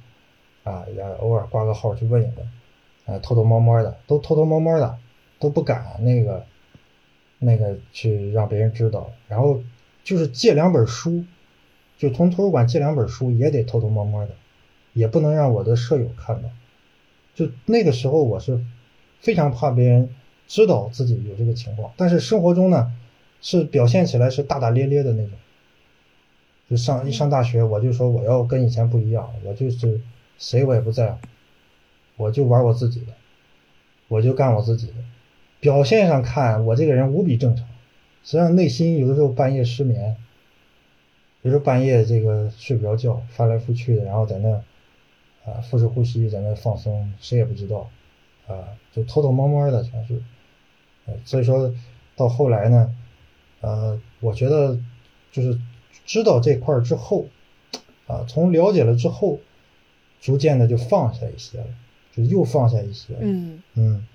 啊，也偶尔挂个号去问一问，呃，偷偷摸摸的，都偷偷摸摸的，都不敢那个那个去让别人知道。然后就是借两本书，就从图书馆借两本书，也得偷偷摸摸的，也不能让我的舍友看到。就那个时候，我是。非常怕别人知道自己有这个情况，但是生活中呢，是表现起来是大大咧咧的那种。就上一上大学，我就说我要跟以前不一样，我就是谁我也不在乎，我就玩我自己的，我就干我自己的。表现上看我这个人无比正常，实际上内心有的时候半夜失眠，有时候半夜这个睡不着觉，翻来覆去的，然后在那啊腹式呼吸，在那放松，谁也不知道。啊，就偷偷摸摸的全是，所以说到后来呢，呃，我觉得就是知道这块之后，啊，从了解了之后，逐渐的就放下一些了，就又放下一些，嗯嗯，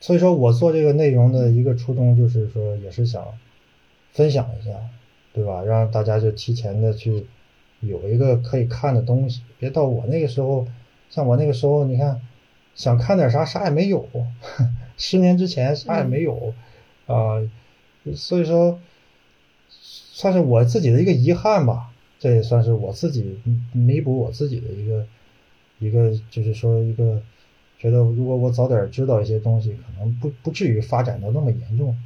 所以说我做这个内容的一个初衷就是说，也是想分享一下，对吧？让大家就提前的去有一个可以看的东西，别到我那个时候，像我那个时候，你看。想看点啥，啥也没有。[laughs] 十年之前啥也没有，啊，所以说算是我自己的一个遗憾吧。这也算是我自己弥补我自己的一个一个，就是说一个觉得，如果我早点知道一些东西，可能不不至于发展到那么严重。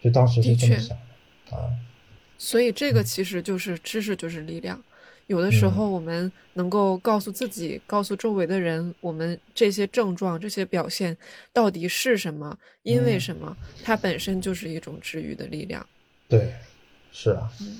就当时是这么想的啊。所以这个其实就是知识就是力量。有的时候，我们能够告诉自己、告诉周围的人，我们这些症状、这些表现到底是什么，因为什么，它本身就是一种治愈的力量。对，是啊。嗯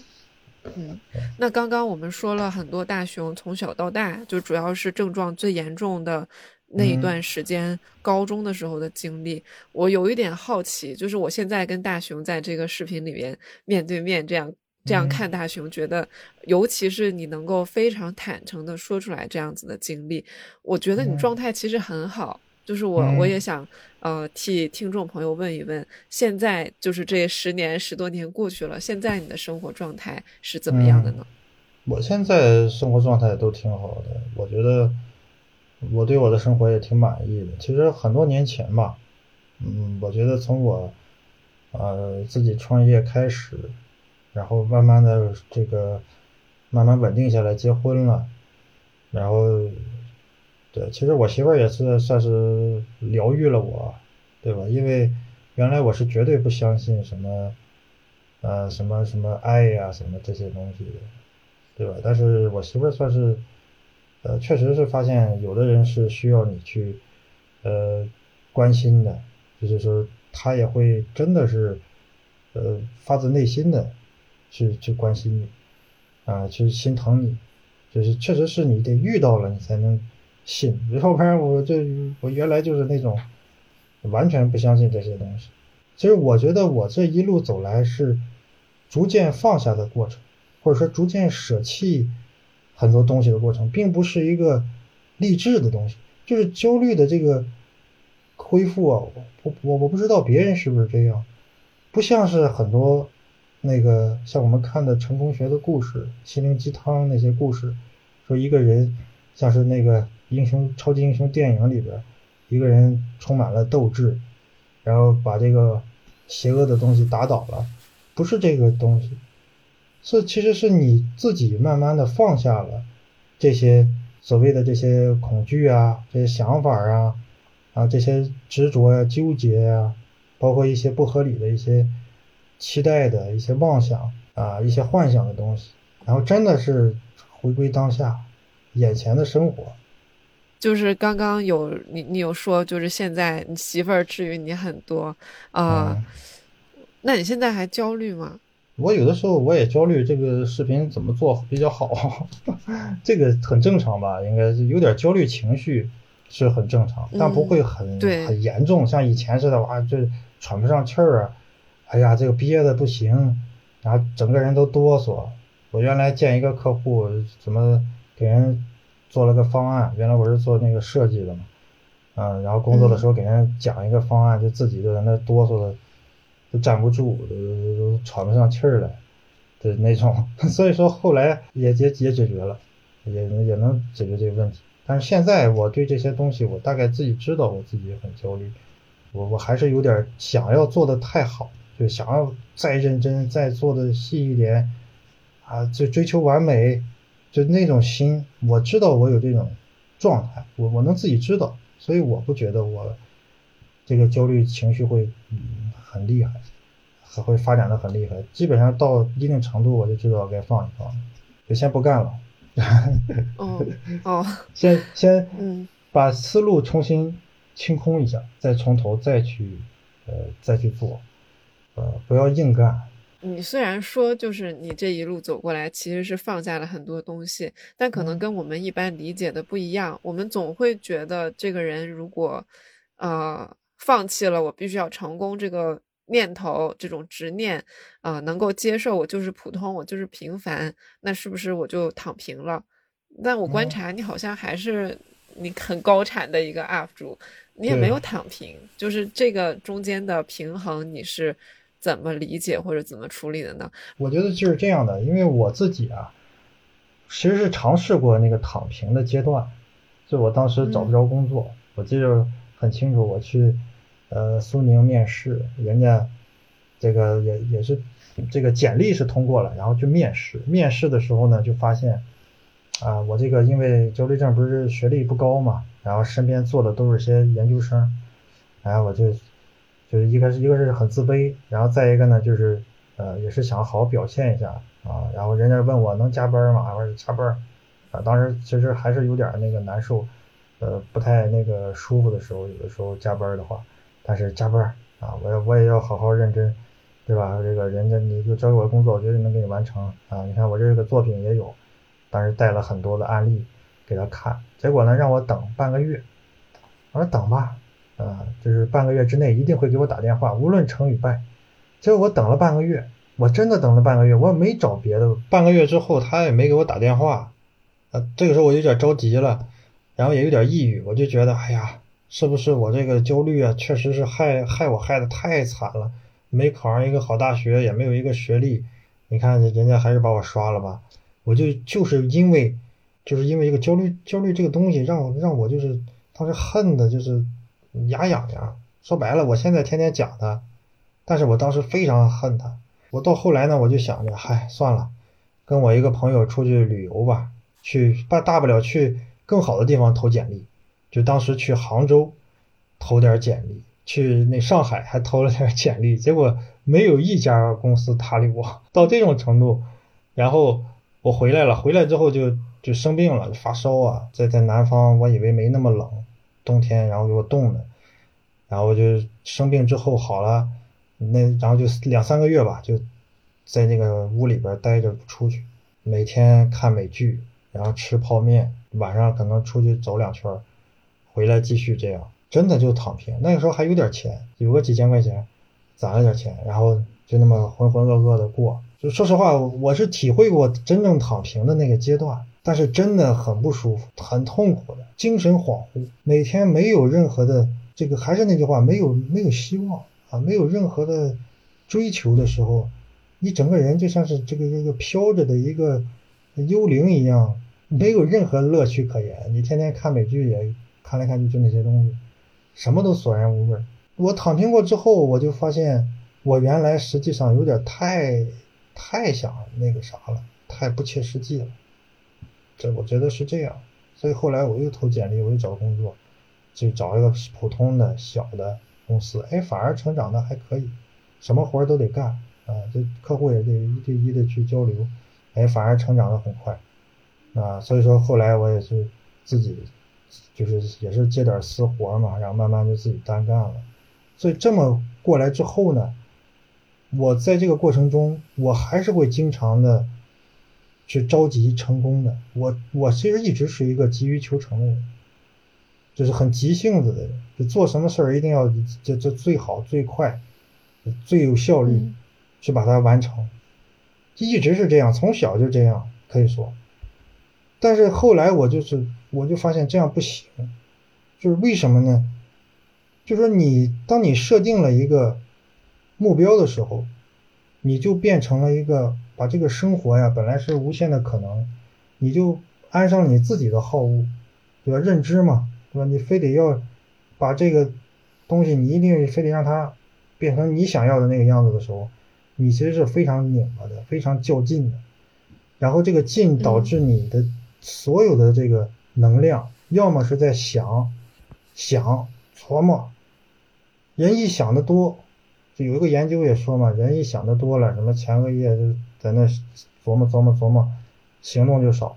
嗯。那刚刚我们说了很多大熊从小到大，就主要是症状最严重的那一段时间，高中的时候的经历。我有一点好奇，就是我现在跟大熊在这个视频里面面对面这样。这样看大熊，觉得尤其是你能够非常坦诚的说出来这样子的经历，我觉得你状态其实很好。就是我我也想呃替听众朋友问一问，现在就是这十年十多年过去了，现在你的生活状态是怎么样的呢？我现在生活状态都挺好的，我觉得我对我的生活也挺满意的。其实很多年前吧，嗯，我觉得从我呃自己创业开始。然后慢慢的这个慢慢稳定下来，结婚了，然后对，其实我媳妇儿也是算是疗愈了我，对吧？因为原来我是绝对不相信什么呃什么什么爱呀什么这些东西的，对吧？但是我媳妇儿算是呃确实是发现有的人是需要你去呃关心的，就是说他也会真的是呃发自内心的。去去关心你，啊，去心疼你，就是确实是你得遇到了你才能信，要不然我这我原来就是那种完全不相信这些东西。其实我觉得我这一路走来是逐渐放下的过程，或者说逐渐舍弃很多东西的过程，并不是一个励志的东西，就是焦虑的这个恢复啊，我我我不知道别人是不是这样，不像是很多。那个像我们看的成功学的故事、心灵鸡汤那些故事，说一个人像是那个英雄、超级英雄电影里边，一个人充满了斗志，然后把这个邪恶的东西打倒了，不是这个东西，是其实是你自己慢慢的放下了这些所谓的这些恐惧啊，这些想法啊，啊这些执着呀、纠结呀，包括一些不合理的一些期待的一些妄想啊、一些幻想的东西，然后真的是回归当下，眼前的生活。就是刚刚有你，你有说，就是现在你媳妇儿治愈你很多啊、嗯那你现在还焦虑吗？我有的时候我也焦虑这个视频怎么做比较好，[laughs] 这个很正常吧？应该是有点焦虑情绪是很正常，但不会很、对很严重，像以前似的哇，这喘不上气儿啊，哎呀，这个憋的不行，然后整个人都哆嗦。我原来见一个客户，怎么给人做了个方案，原来我是做那个设计的嘛，嗯，然后工作的时候给人讲一个方案，就自己就在那哆嗦的。都站不住，都都都喘不上气儿来的那种，[laughs] 所以说后来也也也解决了，也也能解决这个问题。但是现在我对这些东西，我大概自己知道我自己很焦虑，我我还是有点想要做的太好，就想要再认真，再做的细一点，啊，就追求完美，就那种心，我知道我有这种状态，我我能自己知道，所以我不觉得我这个焦虑情绪会嗯很厉害，还会发展的很厉害。基本上到一定程度，我就知道该放一放，就先不干了，[laughs] 哦哦，先先嗯把思路重新清空一下，再从头再去呃再去做，呃不要硬干。你虽然说就是你这一路走过来，其实是放下了很多东西，但可能嗯跟我们一般理解的不一样。我们总会觉得这个人如果呃放弃了我必须要成功这个念头，这种执念，啊，能够接受我就是普通，我就是平凡，那是不是我就躺平了？但我观嗯察你好像还是你很高产的一个 UP 主，你也没有躺平，就是这个中间的平衡你是怎么理解或者怎么处理的呢？我觉得就是这样的，因为我自己啊，其实是尝试过那个躺平的阶段，就我当时找不着工作，我记得很清楚，我去呃苏宁面试，人家这个也也是这个简历是通过了，然后去面试，面试的时候呢，就发现啊，我这个因为焦虑症不是学历不高嘛，然后身边坐的都是些研究生，然后我就就是一个是一个是很自卑，然后再一个呢就是呃也是想好好表现一下啊，然后人家问我能加班吗？我说加班啊，当时其实还是有点那个难受，呃不太那个舒服的时候，有的时候加班的话，但是加班啊，我要我也要好好认真，对吧？这个人家你就交给我的工作，我绝对能给你完成啊！你看我这个作品也有，当时带了很多的案例给他看，结果呢让我等半个月，我说等吧。啊，就是半个月之内一定会给我打电话，无论成与败。结果我等了半个月，我真的等了半个月，我也没找别的。半个月之后，他也没给我打电话，啊，这个时候我有点着急了，然后也有点抑郁，我就觉得，哎呀，是不是我这个焦虑啊，确实是害害我害的太惨了，没考上一个好大学，也没有一个学历，你看人家还是把我刷了吧？我就就是因为，就是因为一个焦虑，焦虑这个东西让让我就是当时恨的，就是。牙痒痒，说白了，我现在天天讲他，但是我当时非常恨他。我到后来呢，我就想着，嗨，算了，跟我一个朋友出去旅游吧，去大大不了去更好的地方投简历。就当时去杭州投点简历，去那上海还投了点简历，结果没有一家公司搭理我，到这种程度。然后我回来了，回来之后就就生病了，发烧啊，在在南方，我以为没那么冷。冬天，然后给我冻的，然后就生病之后好了，那然后就两三个月吧，就在那个屋里边待着不出去，每天看美剧，然后吃泡面，晚上可能出去走两圈，回来继续这样，真的就躺平。那个时候还有点钱，有个几千块钱，攒了点钱，然后就那么浑浑噩噩的过。就说实话，我是体会过真正躺平的那个阶段。但是真的很不舒服，很痛苦的，精神恍惚，每天没有任何的这个，还是那句话，没有没有希望啊，没有任何的追求的时候，你整个人就像是这个这个飘着的一个幽灵一样，没有任何乐趣可言。你天天看美剧也看来看去就那些东西，什么都索然无味。我躺平过之后，我就发现我原来实际上有点太太想那个啥了，太不切实际了。这我觉得是这样，所以后来我又投简历，我又找工作，就找一个普通的小的公司，哎，反而成长的还可以，什么活儿都得干啊，这客户也得一对一的去交流，哎，反而成长的很快，啊，所以说后来我也是自己就是也是接点私活嘛，然后慢慢就自己单干了，所以这么过来之后呢，我在这个过程中，我还是会经常的。去着急成功的我，我其实一直是一个急于求成的人，就是很急性子的人，就做什么事儿一定要这这最好最快，最有效率去把它完成，就一直是这样，从小就这样可以说。但是后来我就是我就发现这样不行，就是为什么呢？就是说你当你设定了一个目标的时候，你就变成了一个。把这个生活呀，本来是无限的可能，你就安上你自己的好恶，对吧？认知嘛，对吧？你非得要把这个东西，你一定非得让它变成你想要的那个样子的时候，你其实是非常拧巴的，非常较劲的。然后这个劲导致你的所有的这个能量，要么是在想、想、琢磨。人一想的多，就有一个研究也说嘛，人一想的多了，什么前额叶就。在那琢磨琢磨琢磨，行动就少了，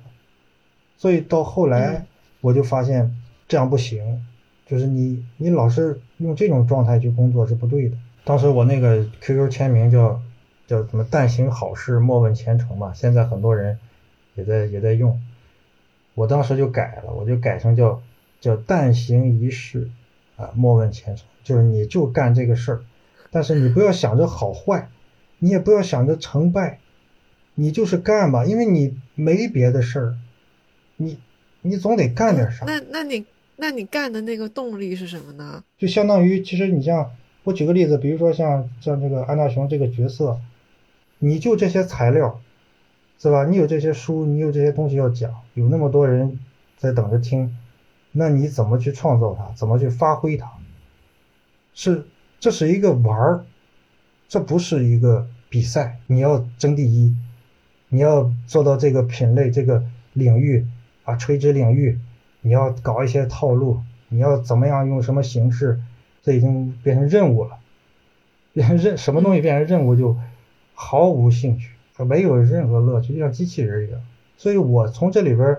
所以到后来我就发现这样不行，就是你你老是用这种状态去工作是不对的。当时我那个 QQ 签名叫叫什么“但行好事，莫问前程”嘛，现在很多人也在也在用，我当时就改了，我就改成叫叫“但行一事，啊莫问前程”，就是你就干这个事儿，但是你不要想着好坏，你也不要想着成败。你就是干吧，因为你没别的事儿，你你总得干点啥。那那你那你干的那个动力是什么呢？就相当于，其实你像我举个例子，比如说像像这个安大雄这个角色，你就这些材料，是吧？你有这些书，你有这些东西要讲，有那么多人在等着听，那你怎么去创造它？怎么去发挥它？是这是一个玩儿，这不是一个比赛，你要争第一。你要做到这个品类、这个领域啊，垂直领域，你要搞一些套路，你要怎么样用什么形式？这已经变成任务了，变成任什么东西变成任务就毫无兴趣，没有任何乐趣，就像机器人一样。所以我从这里边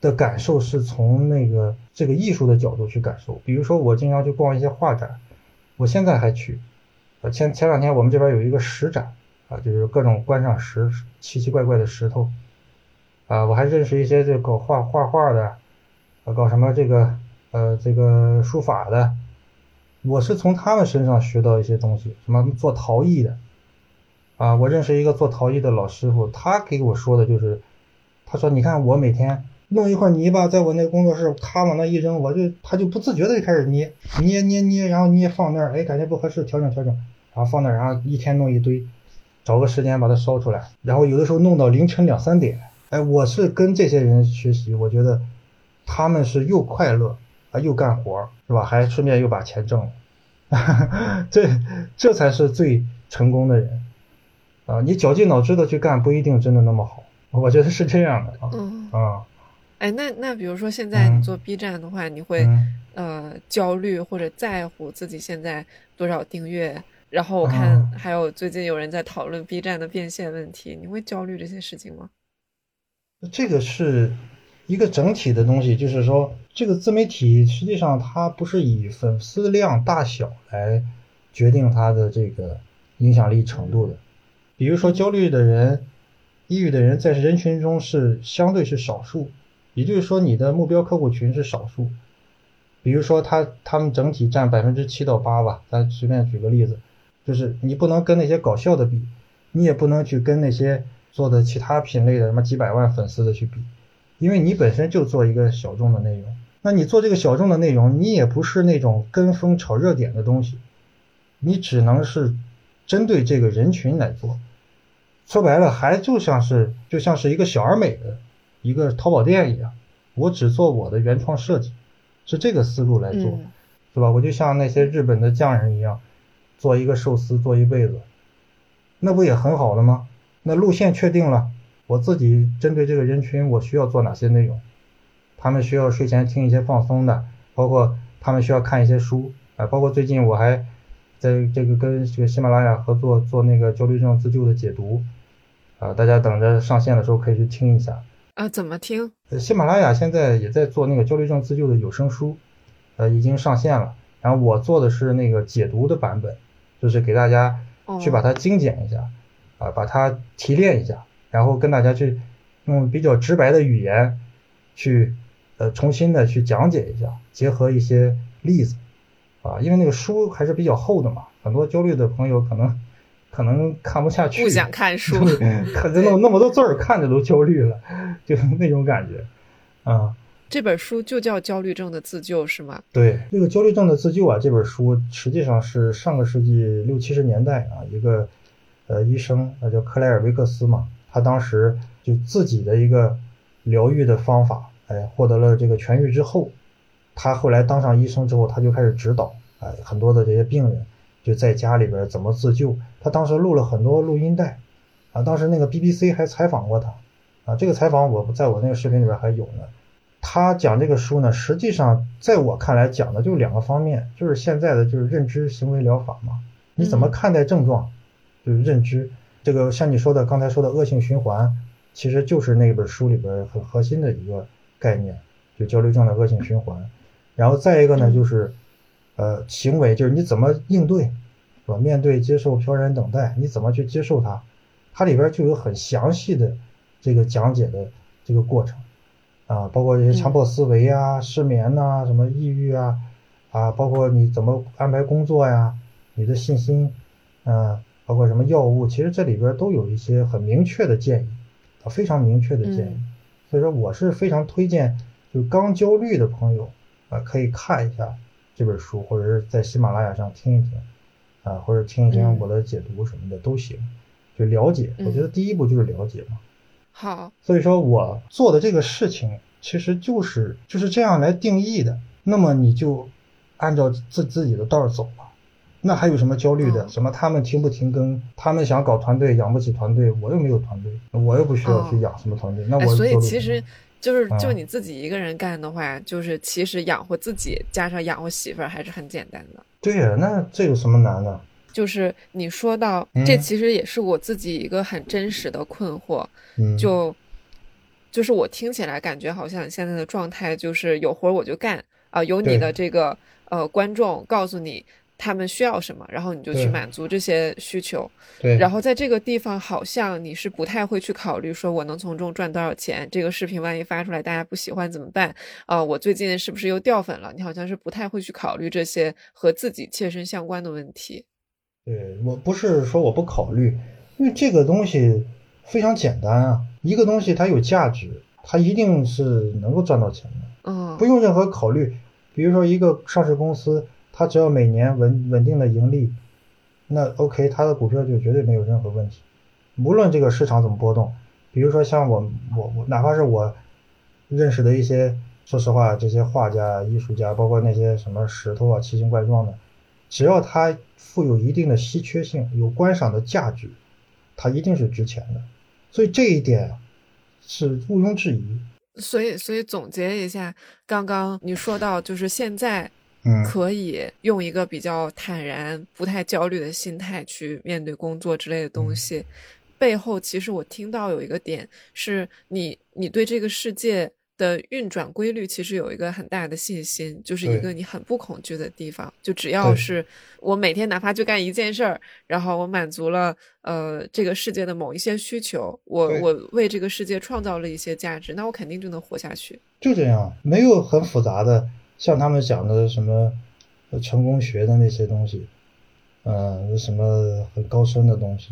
的感受是从那个这个艺术的角度去感受。比如说，我经常去逛一些画展，我现在还去。呃，前前两天我们这边有一个石展。啊，就是各种观赏石，奇奇怪怪的石头，啊，我还认识一些这搞画画画的，啊，搞什么这个呃这个书法的，我是从他们身上学到一些东西，什么做陶艺的，啊，我认识一个做陶艺的老师傅，他给我说的就是，他说你看我每天弄一块泥巴，在我那工作室，他往那一扔，我就他就不自觉的就开始捏捏捏捏，然后捏放那儿，哎，感觉不合适，调整调整，然后放那儿，然后一天弄一堆。找个时间把它烧出来，然后有的时候弄到凌晨两三点。哎，我是跟这些人学习，我觉得他们是又快乐啊，又干活，是吧？还顺便又把钱挣了，[laughs] 这这才是最成功的人啊！你绞尽脑汁的去干，不一定真的那么好。我觉得是这样的啊。嗯啊，哎，那那比如说现在你做 B 站的话，你会呃焦虑或者在乎自己现在多少订阅？然后我看还有最近有人在讨论 B 站的变现问题，你会焦虑这些事情吗？这个是一个整体的东西，就是说这个自媒体实际上它不是以粉丝量大小来决定它的这个影响力程度的。比如说焦虑的人、抑郁的人在人群中是相对是少数，也就是说你的目标客户群是少数。比如说他他们整体占百分之七到八吧，咱随便举个例子。就是你不能跟那些搞笑的比，你也不能去跟那些做的其他品类的什么几百万粉丝的去比，因为你本身就做一个小众的内容。那你做这个小众的内容，你也不是那种跟风炒热点的东西，你只能是针对这个人群来做。说白了，还就像是就像是一个小而美的一个淘宝店一样，我只做我的原创设计，是这个思路来做，是吧？我就像那些日本的匠人一样。做一个寿司做一辈子，那不也很好了吗？那路线确定了，我自己针对这个人群，我需要做哪些内容？他们需要睡前听一些放松的，包括他们需要看一些书啊，包括最近我还在这个跟这个喜马拉雅合作做那个焦虑症自救的解读啊，大家等着上线的时候可以去听一下啊。怎么听？呃，喜马拉雅现在也在做那个焦虑症自救的有声书，呃，已经上线了。然后我做的是那个解读的版本，就是给大家去把它精简一下啊，把它提炼一下，然后跟大家去用比较直白的语言去。呃，重新的去讲解一下，结合一些例子，啊，因为那个书还是比较厚的嘛，很多焦虑的朋友可能可能看不下去，不想看书，看着那那么多字儿，看着都焦虑了，[laughs] 就那种感觉，啊。这本书就叫《焦虑症的自救》是吗？对，这个《焦虑症的自救》啊，这本书实际上是上个世纪六七十年代啊，一个呃医生，那叫克莱尔维克斯嘛，他当时就自己的一个疗愈的方法。哎，获得了这个痊愈之后，他后来当上医生之后，他就开始指导哎很多的这些病人就在家里边怎么自救。他当时录了很多录音带啊，当时那个 BBC 还采访过他啊。这个采访我在我那个视频里边还有呢。他讲这个书呢，实际上在我看来讲的就两个方面，就是现在的就是认知行为疗法嘛。你怎么看待症状，就是认知这个像你说的刚才说的恶性循环，其实就是那本书里边很核心的一个。概念就焦虑症的恶性循环，然后再一个呢，就是呃行为，就是你怎么应对，是吧？面对、接受、飘然、等待，你怎么去接受它？它里边就有很详细的这个讲解的这个过程啊，包括一些强迫思维啊、失眠呐、什么抑郁啊啊，包括你怎么安排工作呀、你的信心，嗯，包括什么药物，其实这里边都有一些很明确的建议啊，非常明确的建议。所以说，我是非常推荐，就刚焦虑的朋友啊，可以看一下这本书，或者是在喜马拉雅上听一听，啊，或者听一听我的解读什么的都行，就了解。我觉得第一步就是了解嘛。好。所以说我做的这个事情，其实就是就是这样来定义的。那么你就按照自自己的道走吧。那还有什么焦虑的？什么他们停不停更？他们想搞团队，养不起团队，我又没有团队，我又不需要去养什么团队。那我所以其实就是就你自己一个人干的话，就是其实养活自己加上养活媳妇儿还是很简单的。对呀，那这有什么难的？就是你说到这，其实也是我自己一个很真实的困惑。嗯，就就是我听起来感觉好像现在的状态就是有活我就干啊，有你的这个呃观众告诉你。他们需要什么，然后你就去满足这些需求。对，然后在这个地方，好像你是不太会去考虑说我能从中赚多少钱。这个视频万一发出来，大家不喜欢怎么办？啊，我最近是不是又掉粉了？你好像是不太会去考虑这些和自己切身相关的问题。对我不是说我不考虑，因为这个东西非常简单啊。一个东西它有价值，它一定是能够赚到钱的。嗯，不用任何考虑。比如说一个上市公司。它只要每年稳稳定的盈利，那 OK，它的股票就绝对没有任何问题。无论这个市场怎么波动，比如说像我我我，哪怕是我认识的一些，说实话，这些画家、艺术家，包括那些什么石头啊、奇形怪状的，只要它富有一定的稀缺性、有观赏的价值，它一定是值钱的。所以这一点是毋庸置疑。所以，所以总结一下，刚刚你说到，就是现在。可以用一个比较坦然、不太焦虑的心态去面对工作之类的东西。背后其实我听到有一个点是，你你对这个世界的运转规律其实有一个很大的信心，就是一个你很不恐惧的地方。就只要是我每天哪怕就干一件事儿，然后我满足了呃这个世界的某一些需求，我我为这个世界创造了一些价值，那我肯定就能活下去。就这样，没有很复杂的。像他们讲的什么成功学的那些东西，嗯，什么很高深的东西，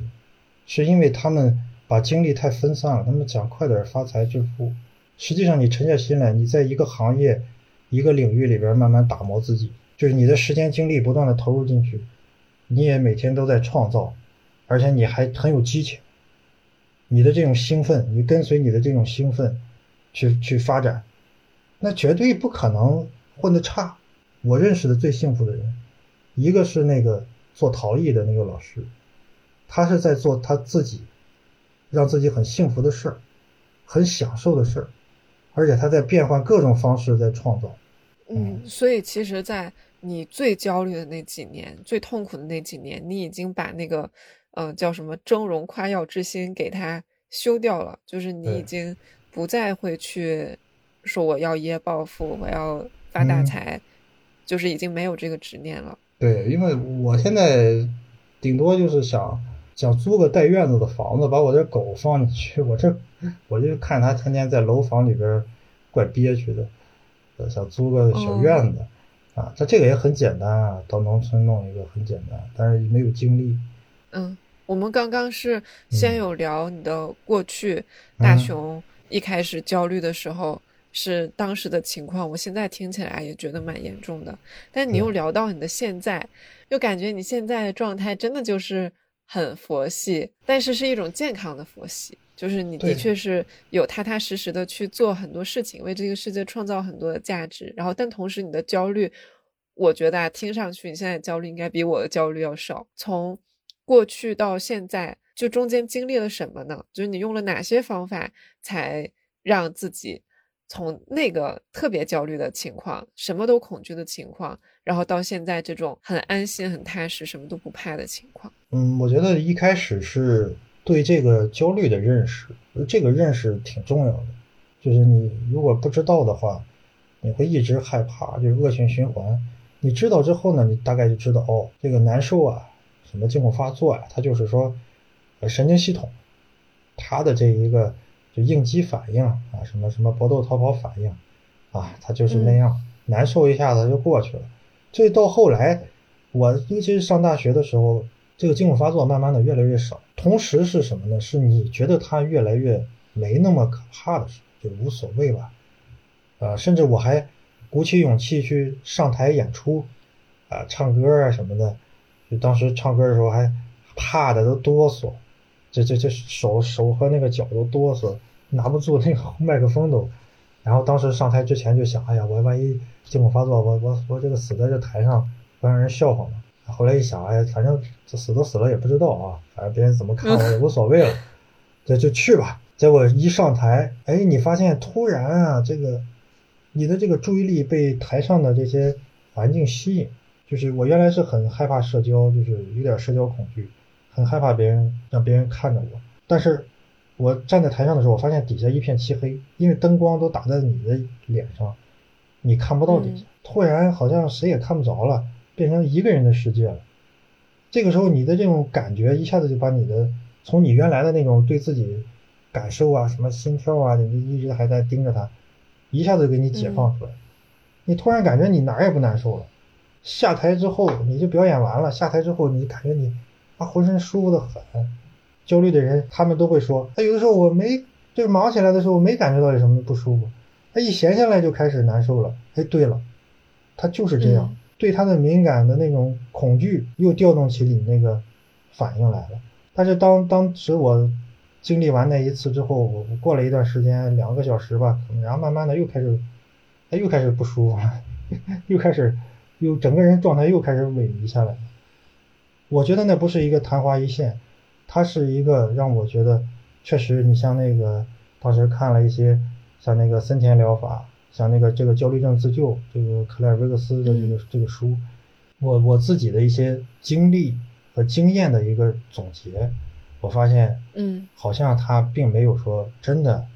是因为他们把精力太分散了。他们讲快点发财致富，实际上你沉下心来，你在一个行业、一个领域里边慢慢打磨自己，就是你的时间精力不断的投入进去，你也每天都在创造，而且你还很有激情，你的这种兴奋，你跟随你的这种兴奋去去发展，那绝对不可能。混的差，我认识的最幸福的人，一个是那个做陶艺的那个老师，他是在做他自己让自己很幸福的事儿，很享受的事儿，而且他在变换各种方式在创造。嗯，所以其实，在你最焦虑的那几年、最痛苦的那几年，你已经把那个，呃，叫什么“峥嵘夸耀之心”给他修掉了，就是你已经不再会去说我要一夜暴富，我要发大财，就是已经没有这个执念了。对，因为我现在顶多就是想想租个带院子的房子，把我的狗放进去。我这我就看它天天在楼房里边，怪憋屈的。想租个小院子，啊，它这个也很简单啊，到农村弄一个很简单，但是没有精力。嗯，我们刚刚是先有聊你的过去，大熊一开始焦虑的时候是当时的情况，我现在听起来也觉得蛮严重的。但你又聊到你的现在，又感觉你现在的状态真的就是很佛系，但是是一种健康的佛系。就是你的确是有踏踏实实的去做很多事情，为这个世界创造很多的价值。然后，但同时你的焦虑，我觉得啊，听上去你现在焦虑应该比我的焦虑要少。从过去到现在，就中间经历了什么呢？就是你用了哪些方法，才让自己从那个特别焦虑的情况、什么都恐惧的情况，然后到现在这种很安心、很踏实、什么都不怕的情况？嗯，我觉得一开始是。对这个焦虑的认识，这个认识挺重要的。就是你如果不知道的话，你会一直害怕，就是恶性循环。你知道之后呢，你大概就知道哦，这个难受啊，什么惊恐发作啊，它就是说，呃，神经系统它的这一个就应激反应啊，什么什么搏斗逃跑反应啊，它就是那样，难受一下子就过去了。所以到后来，我尤其是上大学的时候。这个惊恐发作慢慢的越来越少，同时是什么呢？是你觉得它越来越没那么可怕的时候，就无所谓了。呃，甚至我还鼓起勇气去上台演出，啊，唱歌啊什么的。就当时唱歌的时候还怕的都哆嗦，这这这手手和那个脚都哆嗦，拿不住那个 [laughs] 麦克风都。然后当时上台之前就想，哎呀，我万一惊恐发作，我我我这个死在这台上，不让人笑话吗？后来一想，哎，反正这死都死了也不知道啊，反正别人怎么看我也无所谓了，[laughs] 这就去吧。结果一上台，哎，你发现突然啊，这个你的这个注意力被台上的这些环境吸引。就是我原来是很害怕社交，就是有点社交恐惧，很害怕别人让别人看着我。但是我站在台上的时候，我发现底下一片漆黑，因为灯光都打在你的脸上，你看不到底下。突然好像谁也看不着了。变成一个人的世界了，这个时候你的这种感觉一下子就把你的从你原来的那种对自己感受啊，什么心跳啊，你一直还在盯着他，一下子给你解放出来，你突然感觉你哪儿也不难受了。下台之后你就表演完了，下台之后你感觉你啊浑身舒服的很。焦虑的人他们都会说，他有的时候我没就是忙起来的时候我没感觉到有什么不舒服，他一闲下来就开始难受了。哎，对了，他就是这样。对他的敏感的那种恐惧又调动起你那个反应来了，但是当当时我经历完那一次之后，我过了一段时间，两个小时吧，然后慢慢的又开始，他又开始不舒服了，[laughs] 又开始又整个人状态又开始萎靡下来。我觉得那不是一个昙花一现，它是一个让我觉得确实，你像那个当时看了一些像那个森田疗法。像那个这个焦虑症自救，这个克莱尔维克斯的这个这个书，我我自己的一些经历和经验的一个总结，我发现，嗯，好像他并没有说真的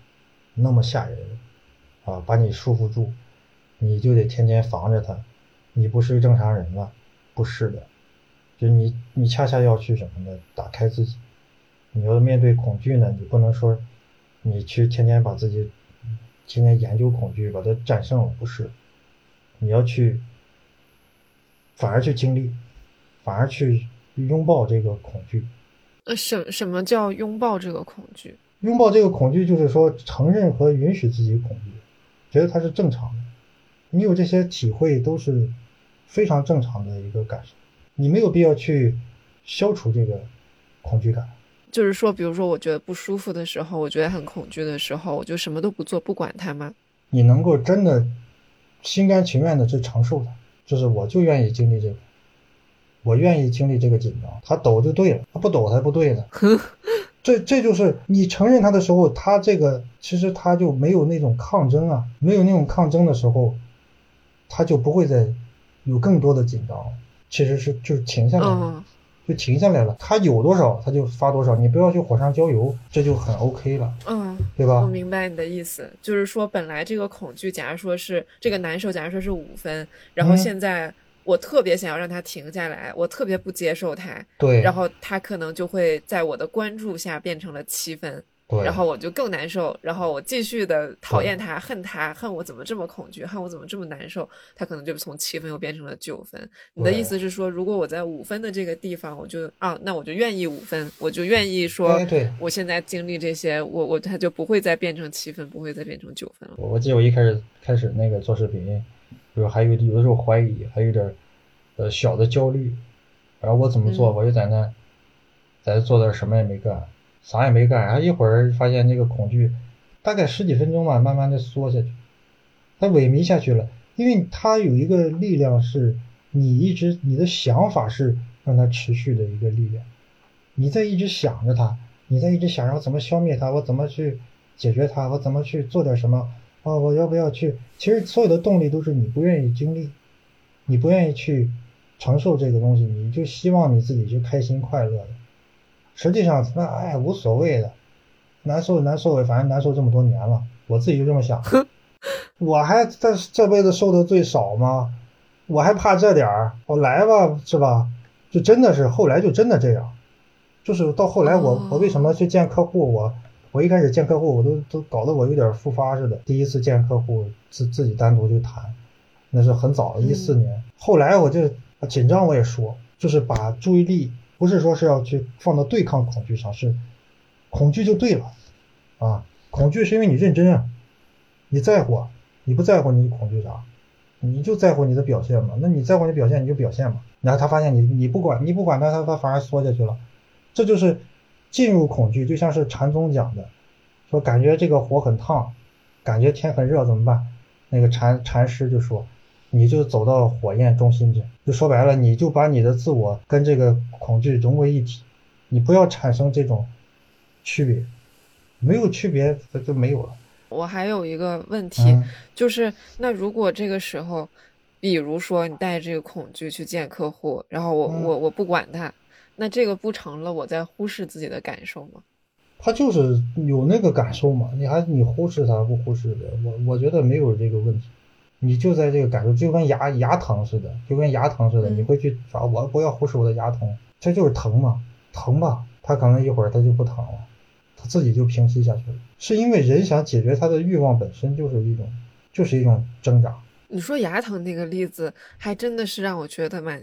那么吓人，啊，把你束缚住，你就得天天防着他，你不是正常人了，不是的，就你你恰恰要去什么呢？打开自己，你要面对恐惧呢，你不能说你去天天把自己。天天研究恐惧，把它战胜了，不是？你要去，反而去经历，反而去拥抱这个恐惧。呃，什什么叫拥抱这个恐惧？拥抱这个恐惧，就是说承认和允许自己恐惧，觉得它是正常的。你有这些体会，都是非常正常的一个感受。你没有必要去消除这个恐惧感。就是说，比如说，我觉得不舒服的时候，我觉得很恐惧的时候，我就什么都不做，不管它吗？你能够真的心甘情愿的去承受它，就是我就愿意经历这个，我愿意经历这个紧张，他抖就对了，他不抖才不对呢。[laughs] 这这就是你承认他的时候，他这个其实他就没有那种抗争啊，没有那种抗争的时候，他就不会再有更多的紧张，其实是就是停下来了，就停下来了。他有多少他就发多少，你不要去火上浇油，这就很 OK 了，嗯，对吧？我明白你的意思，就是说本来这个恐惧，假如说是这个难受，假如说是五分，然后现在。我特别想要让它停下来，我特别不接受它，对，然后它可能就会在我的关注下变成了七分，对，然后我就更难受，然后我继续的讨厌他，恨他，恨我怎么这么恐惧，恨我怎么这么难受，他可能就从七分又变成了九分。你的意思是说，如果我在五分的这个地方，我就啊，那我就愿意五分，我就愿意说，对，我现在经历这些，我我他就不会再变成七分，不会再变成九分了。我我记得我一开始开始那个做视频。就是还有有的时候怀疑，还有点呃小的焦虑，然后我怎么做？我就在那在做点什么也没干，啥也没干，然后一会儿发现那个恐惧大概十几分钟吧，慢慢的缩下去，它萎靡下去了，因为它有一个力量是你一直你的想法是让它持续的一个力量，你在一直想着它，你在一直想着我怎么消灭它，我怎么去解决它，我怎么去做点什么。啊，我要不要去？其实所有的动力都是你不愿意经历，你不愿意去承受这个东西，你就希望你自己就开心快乐的。实际上，那哎无所谓的，难受难受，反正难受这么多年了，我自己就这么想。[laughs] 我还这这辈子受的最少吗？我还怕这点儿？我来吧，是吧？就真的是后来就真的这样，就是到后来我我为什么去见客户我？我一开始见客户，我都都搞得我有点复发似的。第一次见客户，自自己单独去谈，那是很早，一四年。后来我就紧张，我也说，就是把注意力不是说是要去放到对抗恐惧上，是恐惧就对了啊。恐惧是因为你认真啊，你在乎，你不在乎你恐惧啥？你就在乎你的表现嘛。那你在乎你表现，你就表现嘛。然后他发现你你不管你不管他，他他反而缩下去了，这就是。进入恐惧就像是禅宗讲的，说感觉这个火很烫，感觉天很热怎么办？那个禅禅师就说，你就走到火焰中心去，就说白了，你就把你的自我跟这个恐惧融为一体，你不要产生这种区别，没有区别它就没有了。我还有一个问题，就是那如果这个时候，比如说你带着这个恐惧去见客户，然后我我我不管他。那这个不成了，我在忽视自己的感受吗？他就是有那个感受嘛，你还你忽视他不忽视的？我我觉得没有这个问题，你就在这个感受，就跟牙牙疼似的，就跟牙疼似的，你会去找我不要忽视我的牙疼，这就是疼嘛，疼吧，他可能一会儿他就不疼了，他自己就平息下去了，是因为人想解决他的欲望本身就是一种，就是一种挣扎。你说牙疼那个例子，还真的是让我觉得蛮。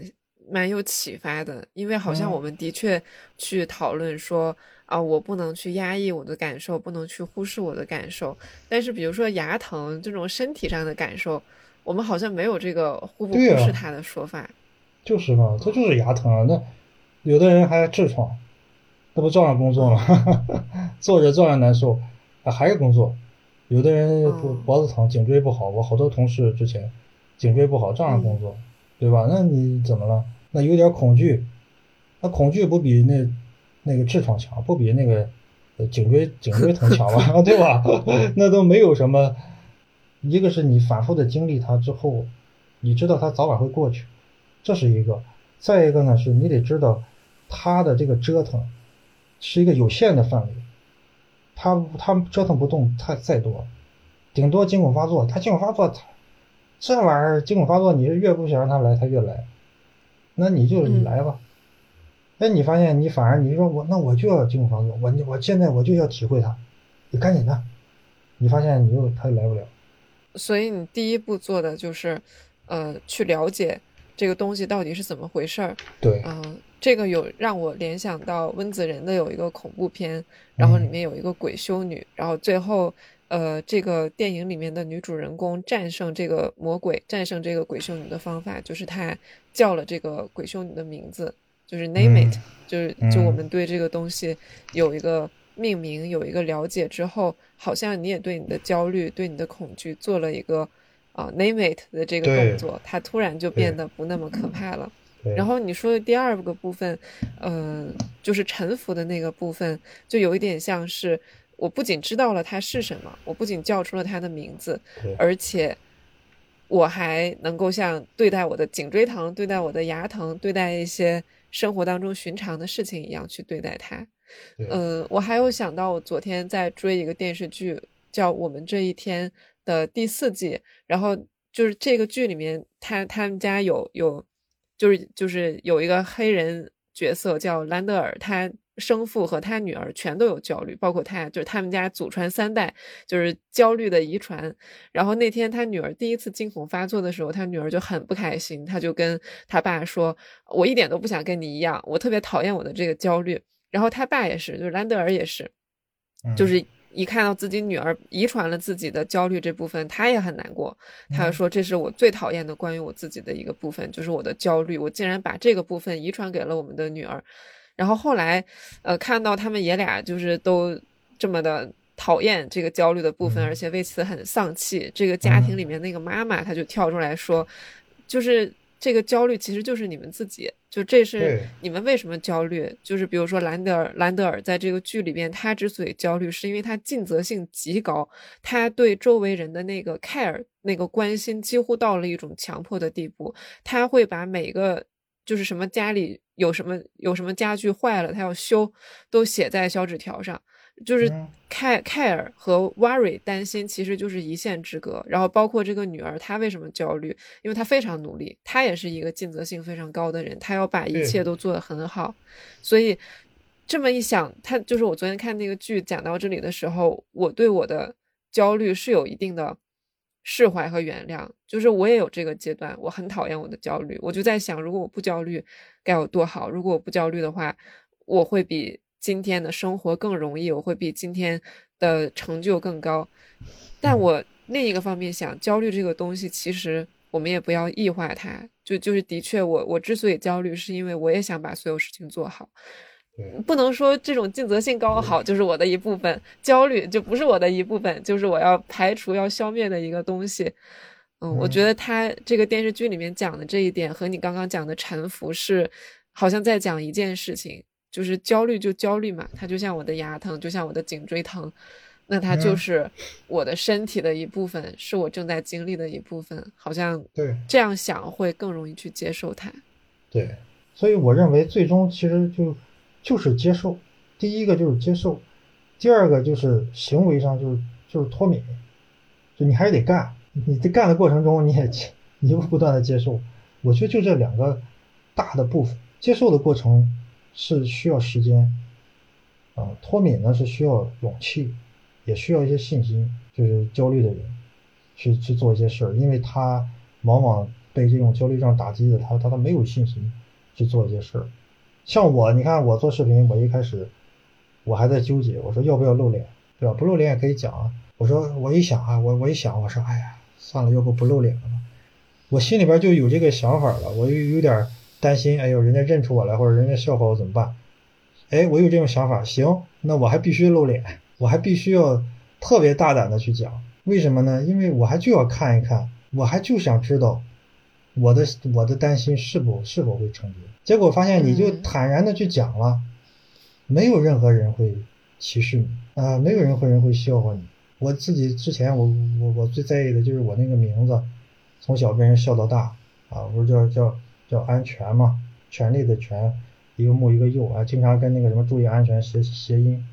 蛮有启发的，因为好像我们的确去讨论说啊，我不能去压抑我的感受，不能去忽视我的感受。但是比如说牙疼这种身体上的感受，我们好像没有这个忽不忽视它的说法。就是嘛，这就是牙疼啊。那有的人还痔疮，那不照样工作吗？[laughs] 坐着照样难受，啊，还是工作。有的人脖子疼，颈椎不好，我好多同事之前颈椎不好，照样工作。对吧？那你怎么了？那有点恐惧，那恐惧不比那那个痔疮强，不比那个颈椎颈椎疼强吗？[laughs] 对吧？[laughs] 那都没有什么。一个是你反复的经历它之后，你知道它早晚会过去，这是一个。再一个呢，是你得知道它的这个折腾是一个有限的范围，它它折腾不动太再多，顶多惊恐发作，它惊恐发作。这玩意儿惊恐发作，你是越不想让他来，他越来，那你就你来吧。哎，你发现你反而你说我那我就要进入房子，我我现在我就要体会它，你赶紧的。你发现你又他又来不了。所以你第一步做的就是，呃，去了解这个东西到底是怎么回事儿。对。嗯，这个有让我联想到温子仁的有一个恐怖片，然后里面有一个鬼修女，然后最后。呃，这个电影里面的女主人公战胜这个魔鬼、战胜这个鬼修女的方法，就是她叫了这个鬼修女的名字，就是 name it，就是就我们对这个东西有一个命名、有一个了解之后，好像你也对你的焦虑、对你的恐惧做了一个啊 name it 的这个动作，它突然就变得不那么可怕了。然后你说的第二个部分，呃，就是臣服的那个部分，就有一点像是我不仅知道了它是什么，我不仅叫出了它的名字，而且我还能够像对待我的颈椎疼、对待我的牙疼、对待一些生活当中寻常的事情一样去对待它。嗯，我还有想到，我昨天在追一个电视剧，叫《我们这一天》的第四季，然后就是这个剧里面，他他们家有有，就是就是有一个黑人角色叫兰德尔，他生父和他女儿全都有焦虑，包括他，就是他们家祖传三代就是焦虑的遗传。然后那天他女儿第一次惊恐发作的时候，他女儿就很不开心，他就跟他爸说：“我一点都不想跟你一样，我特别讨厌我的这个焦虑。”然后他爸也是，就是兰德尔也是，嗯就是一看到自己女儿遗传了自己的焦虑这部分，他也很难过。他就说：“这是我最讨厌的关于我自己的一个部分，就是我的焦虑。我竟然把这个部分遗传给了我们的女儿。”然后后来，呃，看到他们爷俩就是都这么的讨厌这个焦虑的部分，嗯而且为此很丧气。这个家庭里面那个妈妈，她就跳出来说：“就是这个焦虑其实就是你们自己，就这是你们为什么焦虑？就是比如说兰德尔，兰德尔在这个剧里边，他之所以焦虑，是因为他尽责性极高，他对周围人的那个 care 那个关心几乎到了一种强迫的地步，他会把每个就是什么家里有什么有什么家具坏了，他要修，都写在小纸条上。就是嗯 care care 和 worry 担心其实就是一线之隔。然后包括这个女儿，她为什么焦虑？因为她非常努力，她也是一个尽责性非常高的人，她要把一切都做得很好。所以这么一想，她就是我昨天看那个剧讲到这里的时候，我对我的焦虑是有一定的释怀和原谅。就是我也有这个阶段，我很讨厌我的焦虑，我就在想，如果我不焦虑该有多好。如果我不焦虑的话，我会比今天的生活更容易，我会比今天的成就更高。但我另一个方面想，焦虑这个东西，其实我们也不要异化它。就就是的确我，我之所以焦虑，是因为我也想把所有事情做好。对不能说这种尽责性高好就是我的一部分，焦虑就不是我的一部分，就是我要排除、要消灭的一个东西。嗯，我觉得他这个电视剧里面讲的这一点和你刚刚讲的沉浮是，好像在讲一件事情，就是焦虑就焦虑嘛，它就像我的牙疼，就像我的颈椎疼，那它就嗯。是我的身体的一部分，是我正在经历的一部分，好像对。这样想会更容易去接受它。对，所以我认为最终其实就就是接受，第一个就是接受，第二个就是行为上就是就是脱敏，就你还是得干，你在干的过程中你也你就不断的接受，我觉得就这两个大的部分，接受的过程是需要时间，啊、脱敏呢是需要勇气，也需要一些信心，就是焦虑的人去去做一些事儿，因为他往往被这种焦虑症打击的，他他他没有信心去做一些事儿。像我，你看我做视频，我一开始我还在纠结，我说要不要露脸，对吧？不露脸也可以讲啊。我说我一想啊，我我一想，我说哎呀，算了，要不不露脸了吧。我心里边就有这个想法了，我有有点担心，哎呦，人家认出我来，或者人家笑话我怎么办？哎，我有这种想法，行，那我还必须露脸，我还必须要特别大胆的去讲。为什么呢？因为我还就要看一看，我还就想知道我的我的担心是否是否会成真。结果发现你就嗯坦然的去讲了，没有任何人会歧视你啊、没有任何人会笑话你。我自己之前我我我最在意的就是我那个名字，从小被人笑到大啊，不是叫叫叫安全嘛，权力的权，一个木一个右啊，经常跟那个什么注意安全谐谐音。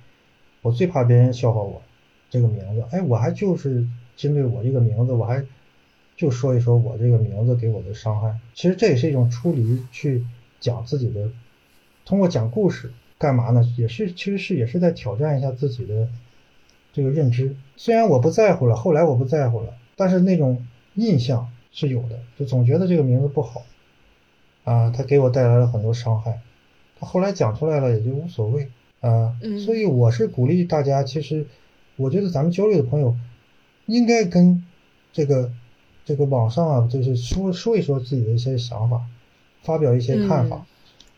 我最怕别人笑话我这个名字，哎，我还就是针对我这个名字，我还就说一说我这个名字给我的伤害。其实这也是一种出离，去讲自己的，通过讲故事干嘛呢？也是其实是也是在挑战一下自己的这个认知。虽然我不在乎了，后来我不在乎了，但是那种印象是有的，就总觉得这个名字不好啊，它给我带来了很多伤害。他后来讲出来了，也就无所谓啊。嗯所以我是鼓励大家，其实我觉得咱们焦虑的朋友应该跟这个这个网上啊，就是说说一说自己的一些想法，发表一些看法。嗯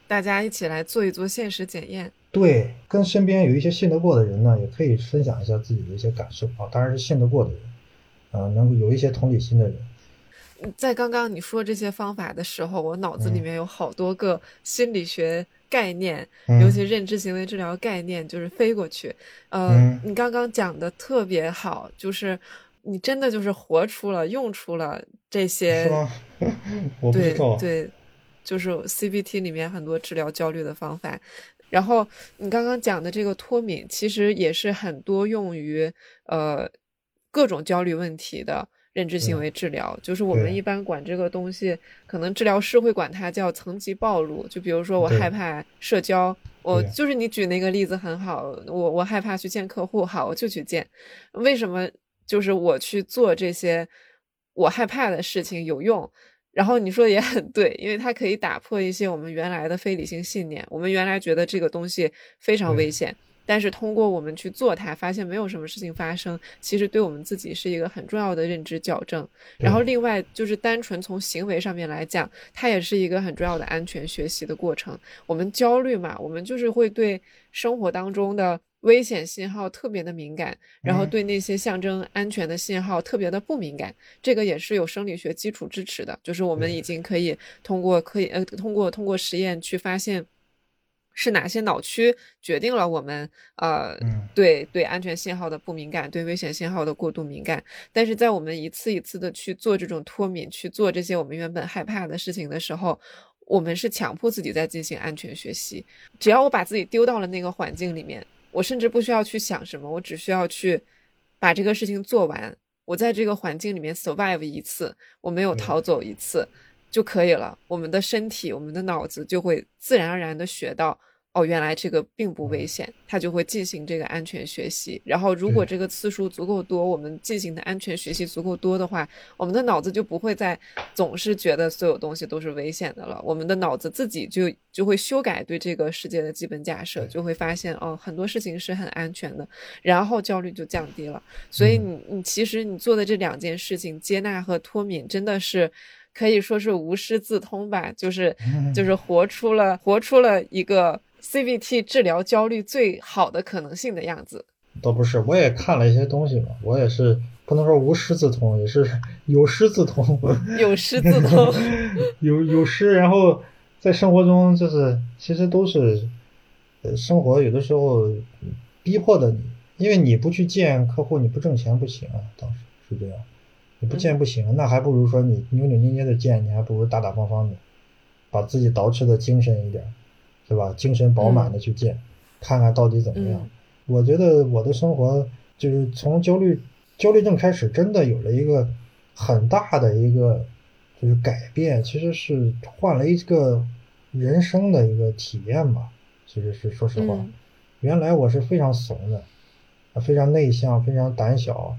大家一起来做一做现实检验。对，跟身边有一些信得过的人呢，也可以分享一下自己的一些感受啊，当然是信得过的人，啊，能够有一些同理心的人。在刚刚你说这些方法的时候，我脑子里面有好多个心理学概念，尤其认知行为治疗概念，就是飞过去。呃，你刚刚讲的特别好，就是你真的就是活出了、用出了这些。[laughs] 对对，就是 CBT 里面很多治疗焦虑的方法。然后你刚刚讲的这个脱敏，其实也是很多用于呃各种焦虑问题的。认知行为治疗就是我们一般管这个东西，可能治疗师会管它叫层级暴露。就比如说我害怕社交，我就是你举那个例子很好，我我害怕去见客户，好我就去见。为什么就是我去做这些我害怕的事情有用？然后你说的也很对，因为它可以打破一些我们原来的非理性信念。我们原来觉得这个东西非常危险。但是通过我们去做它，发现没有什么事情发生，其实对我们自己是一个很重要的认知矫正。然后另外就是单纯从行为上面来讲，它也是一个很重要的安全学习的过程。我们焦虑嘛，我们就是会对生活当中的危险信号特别的敏感，然后对那些象征安全的信号特别的不敏感。这个也是有生理学基础支持的，就是我们已经可以通过可以呃通过通过实验去发现。是哪些脑区决定了我们呃对对安全信号的不敏感，对危险信号的过度敏感？但是在我们一次一次的去做这种脱敏，去做这些我们原本害怕的事情的时候，我们是强迫自己在进行安全学习。只要我把自己丢到了那个环境里面，我甚至不需要去想什么，我只需要去把这个事情做完。我在这个环境里面 survive 一次，我没有逃走一次。就可以了，我们的身体、我们的脑子就会自然而然的学到，哦，原来这个并不危险，它就会进行这个安全学习。然后，如果这个次数足够多，我们进行的安全学习足够多的话，我们的脑子就不会再总是觉得所有东西都是危险的了。我们的脑子自己就就会修改对这个世界的基本假设，就会发现，哦，很多事情是很安全的，然后焦虑就降低了。所以，你你其实你做的这两件事情，接纳和脱敏，真的是。可以说是无师自通吧，就是就是活出了活出了一个 CBT 治疗焦虑最好的可能性的样子。倒不是，我也看了一些东西嘛，我也是不能说无师自通，也是 [laughs] 有师自通。有师自通，[laughs] 有有师，然后在生活中就是其实都是，呃，生活有的时候逼迫的你，因为你不去见客户，你不挣钱不行啊，当时是这样。你不见不行，那还不如说你扭扭捏捏的见，你还不如大大方方的，把自己捯饬的精神一点，是吧？精神饱满的去见，看看到底怎么样。我觉得我的生活就是从焦虑焦虑症开始，真的有了一个很大的一个就是改变，其实是换了一个人生的一个体验吧。其实是说实话，原来我是非常怂的，非常内向，非常胆小。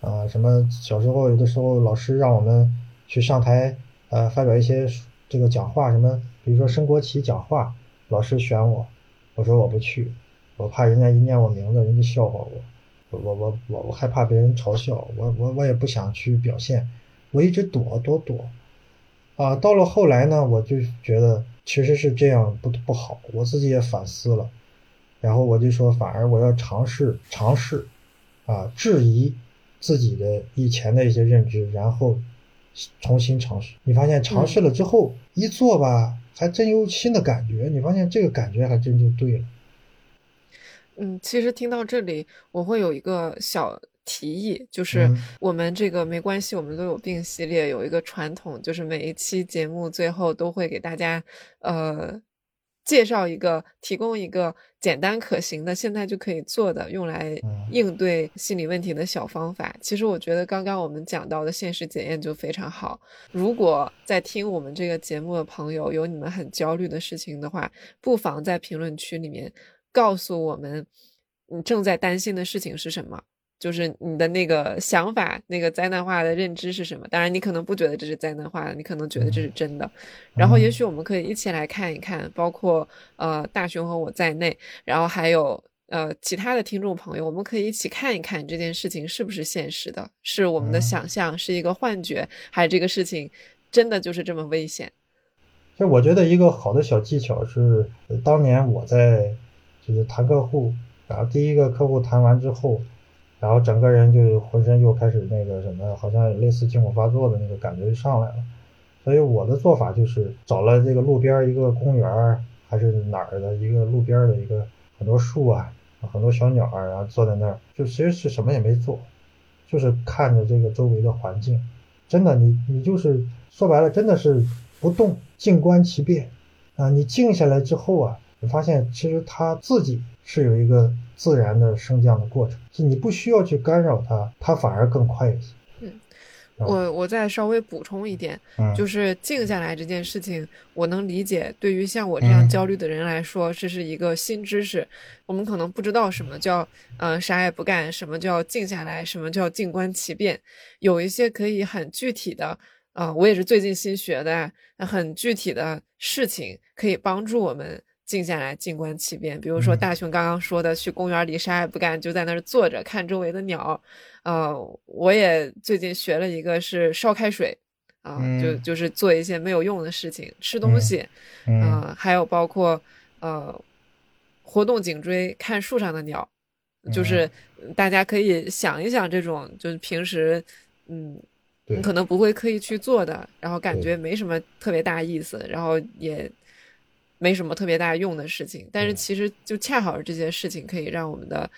啊，什么小时候有的时候老师让我们去上台，呃，发表一些这个讲话，什么比如说升国旗讲话，老师选我，我说我不去，我怕人家一念我名字，人家笑话我，我我我我我害怕别人嘲笑我，我我也不想去表现，我一直躲躲躲，啊，到了后来呢，我就觉得其实是这样不不好，我自己也反思了，然后我就说，反而我要尝试尝试，啊，质疑。自己的以前的一些认知，然后重新尝试。你发现尝试了之后，一做吧，还真有新的感觉。你发现这个感觉还真就对了。嗯，其实听到这里，我会有一个小提议，就是我们这个没关系，我们都有病系列有一个传统，就是每一期节目最后都会给大家呃。介绍一个，提供一个简单可行的，现在就可以做的，用来应对心理问题的小方法。其实我觉得刚刚我们讲到的现实检验就非常好。如果在听我们这个节目的朋友有你们很焦虑的事情的话，不妨在评论区里面告诉我们，你正在担心的事情是什么。就是你的那个想法，那个灾难化的认知是什么？当然，你可能不觉得这是灾难化的，你可能觉得这是真的。然后，也许我们可以一起来看一看，包括呃大熊和我在内，然后还有呃其他的听众朋友，我们可以一起看一看这件事情是不是现实的，是我们的想象，是一个幻觉，还是这个事情真的就是这么危险？其实，我觉得一个好的小技巧是，当年我在就是谈客户，然后第一个客户谈完之后。然后整个人就浑身又开始那个什么，好像类似惊恐发作的那个感觉就上来了。所以我的做法就是找了这个路边一个公园还是哪儿的一个路边的一个很多树啊，很多小鸟儿，然后坐在那儿，就其实是什么也没做，就是看着这个周围的环境。真的，你你就是说白了，真的是不动，静观其变啊。你静下来之后啊，你发现其实它自己是有一个自然的升降的过程，就你不需要去干扰它，它反而更快一些。嗯我我再稍微补充一点，就是静下来这件事情，我能理解。对于像我这样焦虑的人来说，这是一个新知识。我们可能不知道什么叫呃啥也不干，什么叫静下来，什么叫静观其变。有一些可以很具体的，呃，我也是最近新学的，很具体的事情可以帮助我们。静下来，静观其变。比如说，大雄刚刚说的，去公园里啥也不干，就在那儿坐着看周围的鸟。呃，我也最近学了一个，是烧开水，啊，就就是做一些没有用的事情，吃东西，啊，还有包括呃，活动颈椎，看树上的鸟，就是大家可以想一想，这种就是平时，嗯，你可能不会刻意去做的，然后感觉没什么特别大意思，然后也。没什么特别大用的事情，但是其实就恰好是这些事情可以让我们的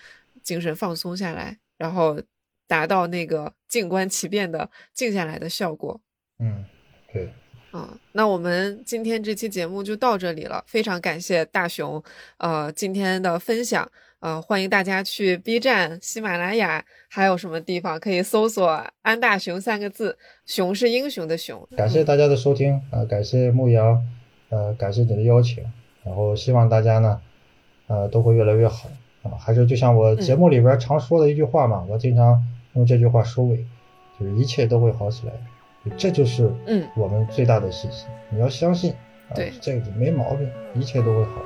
精神放松下来，然后达到那个静观其变的静下来的效果。嗯，对。啊，那我们今天这期节目就到这里了，非常感谢大熊呃今天的分享，呃欢迎大家去 B 站、喜马拉雅，还有什么地方可以搜索“安大熊”三个字，熊是英雄的熊。感谢大家的收听啊，感谢牧羊。呃，感谢你的邀请，然后希望大家呢，呃，都会越来越好啊。还是就像我节目里边常说的一句话嘛，我经常用这句话收尾，就是一切都会好起来，这就是嗯我们最大的信心。你要相信，对，这个没毛病，一切都会好。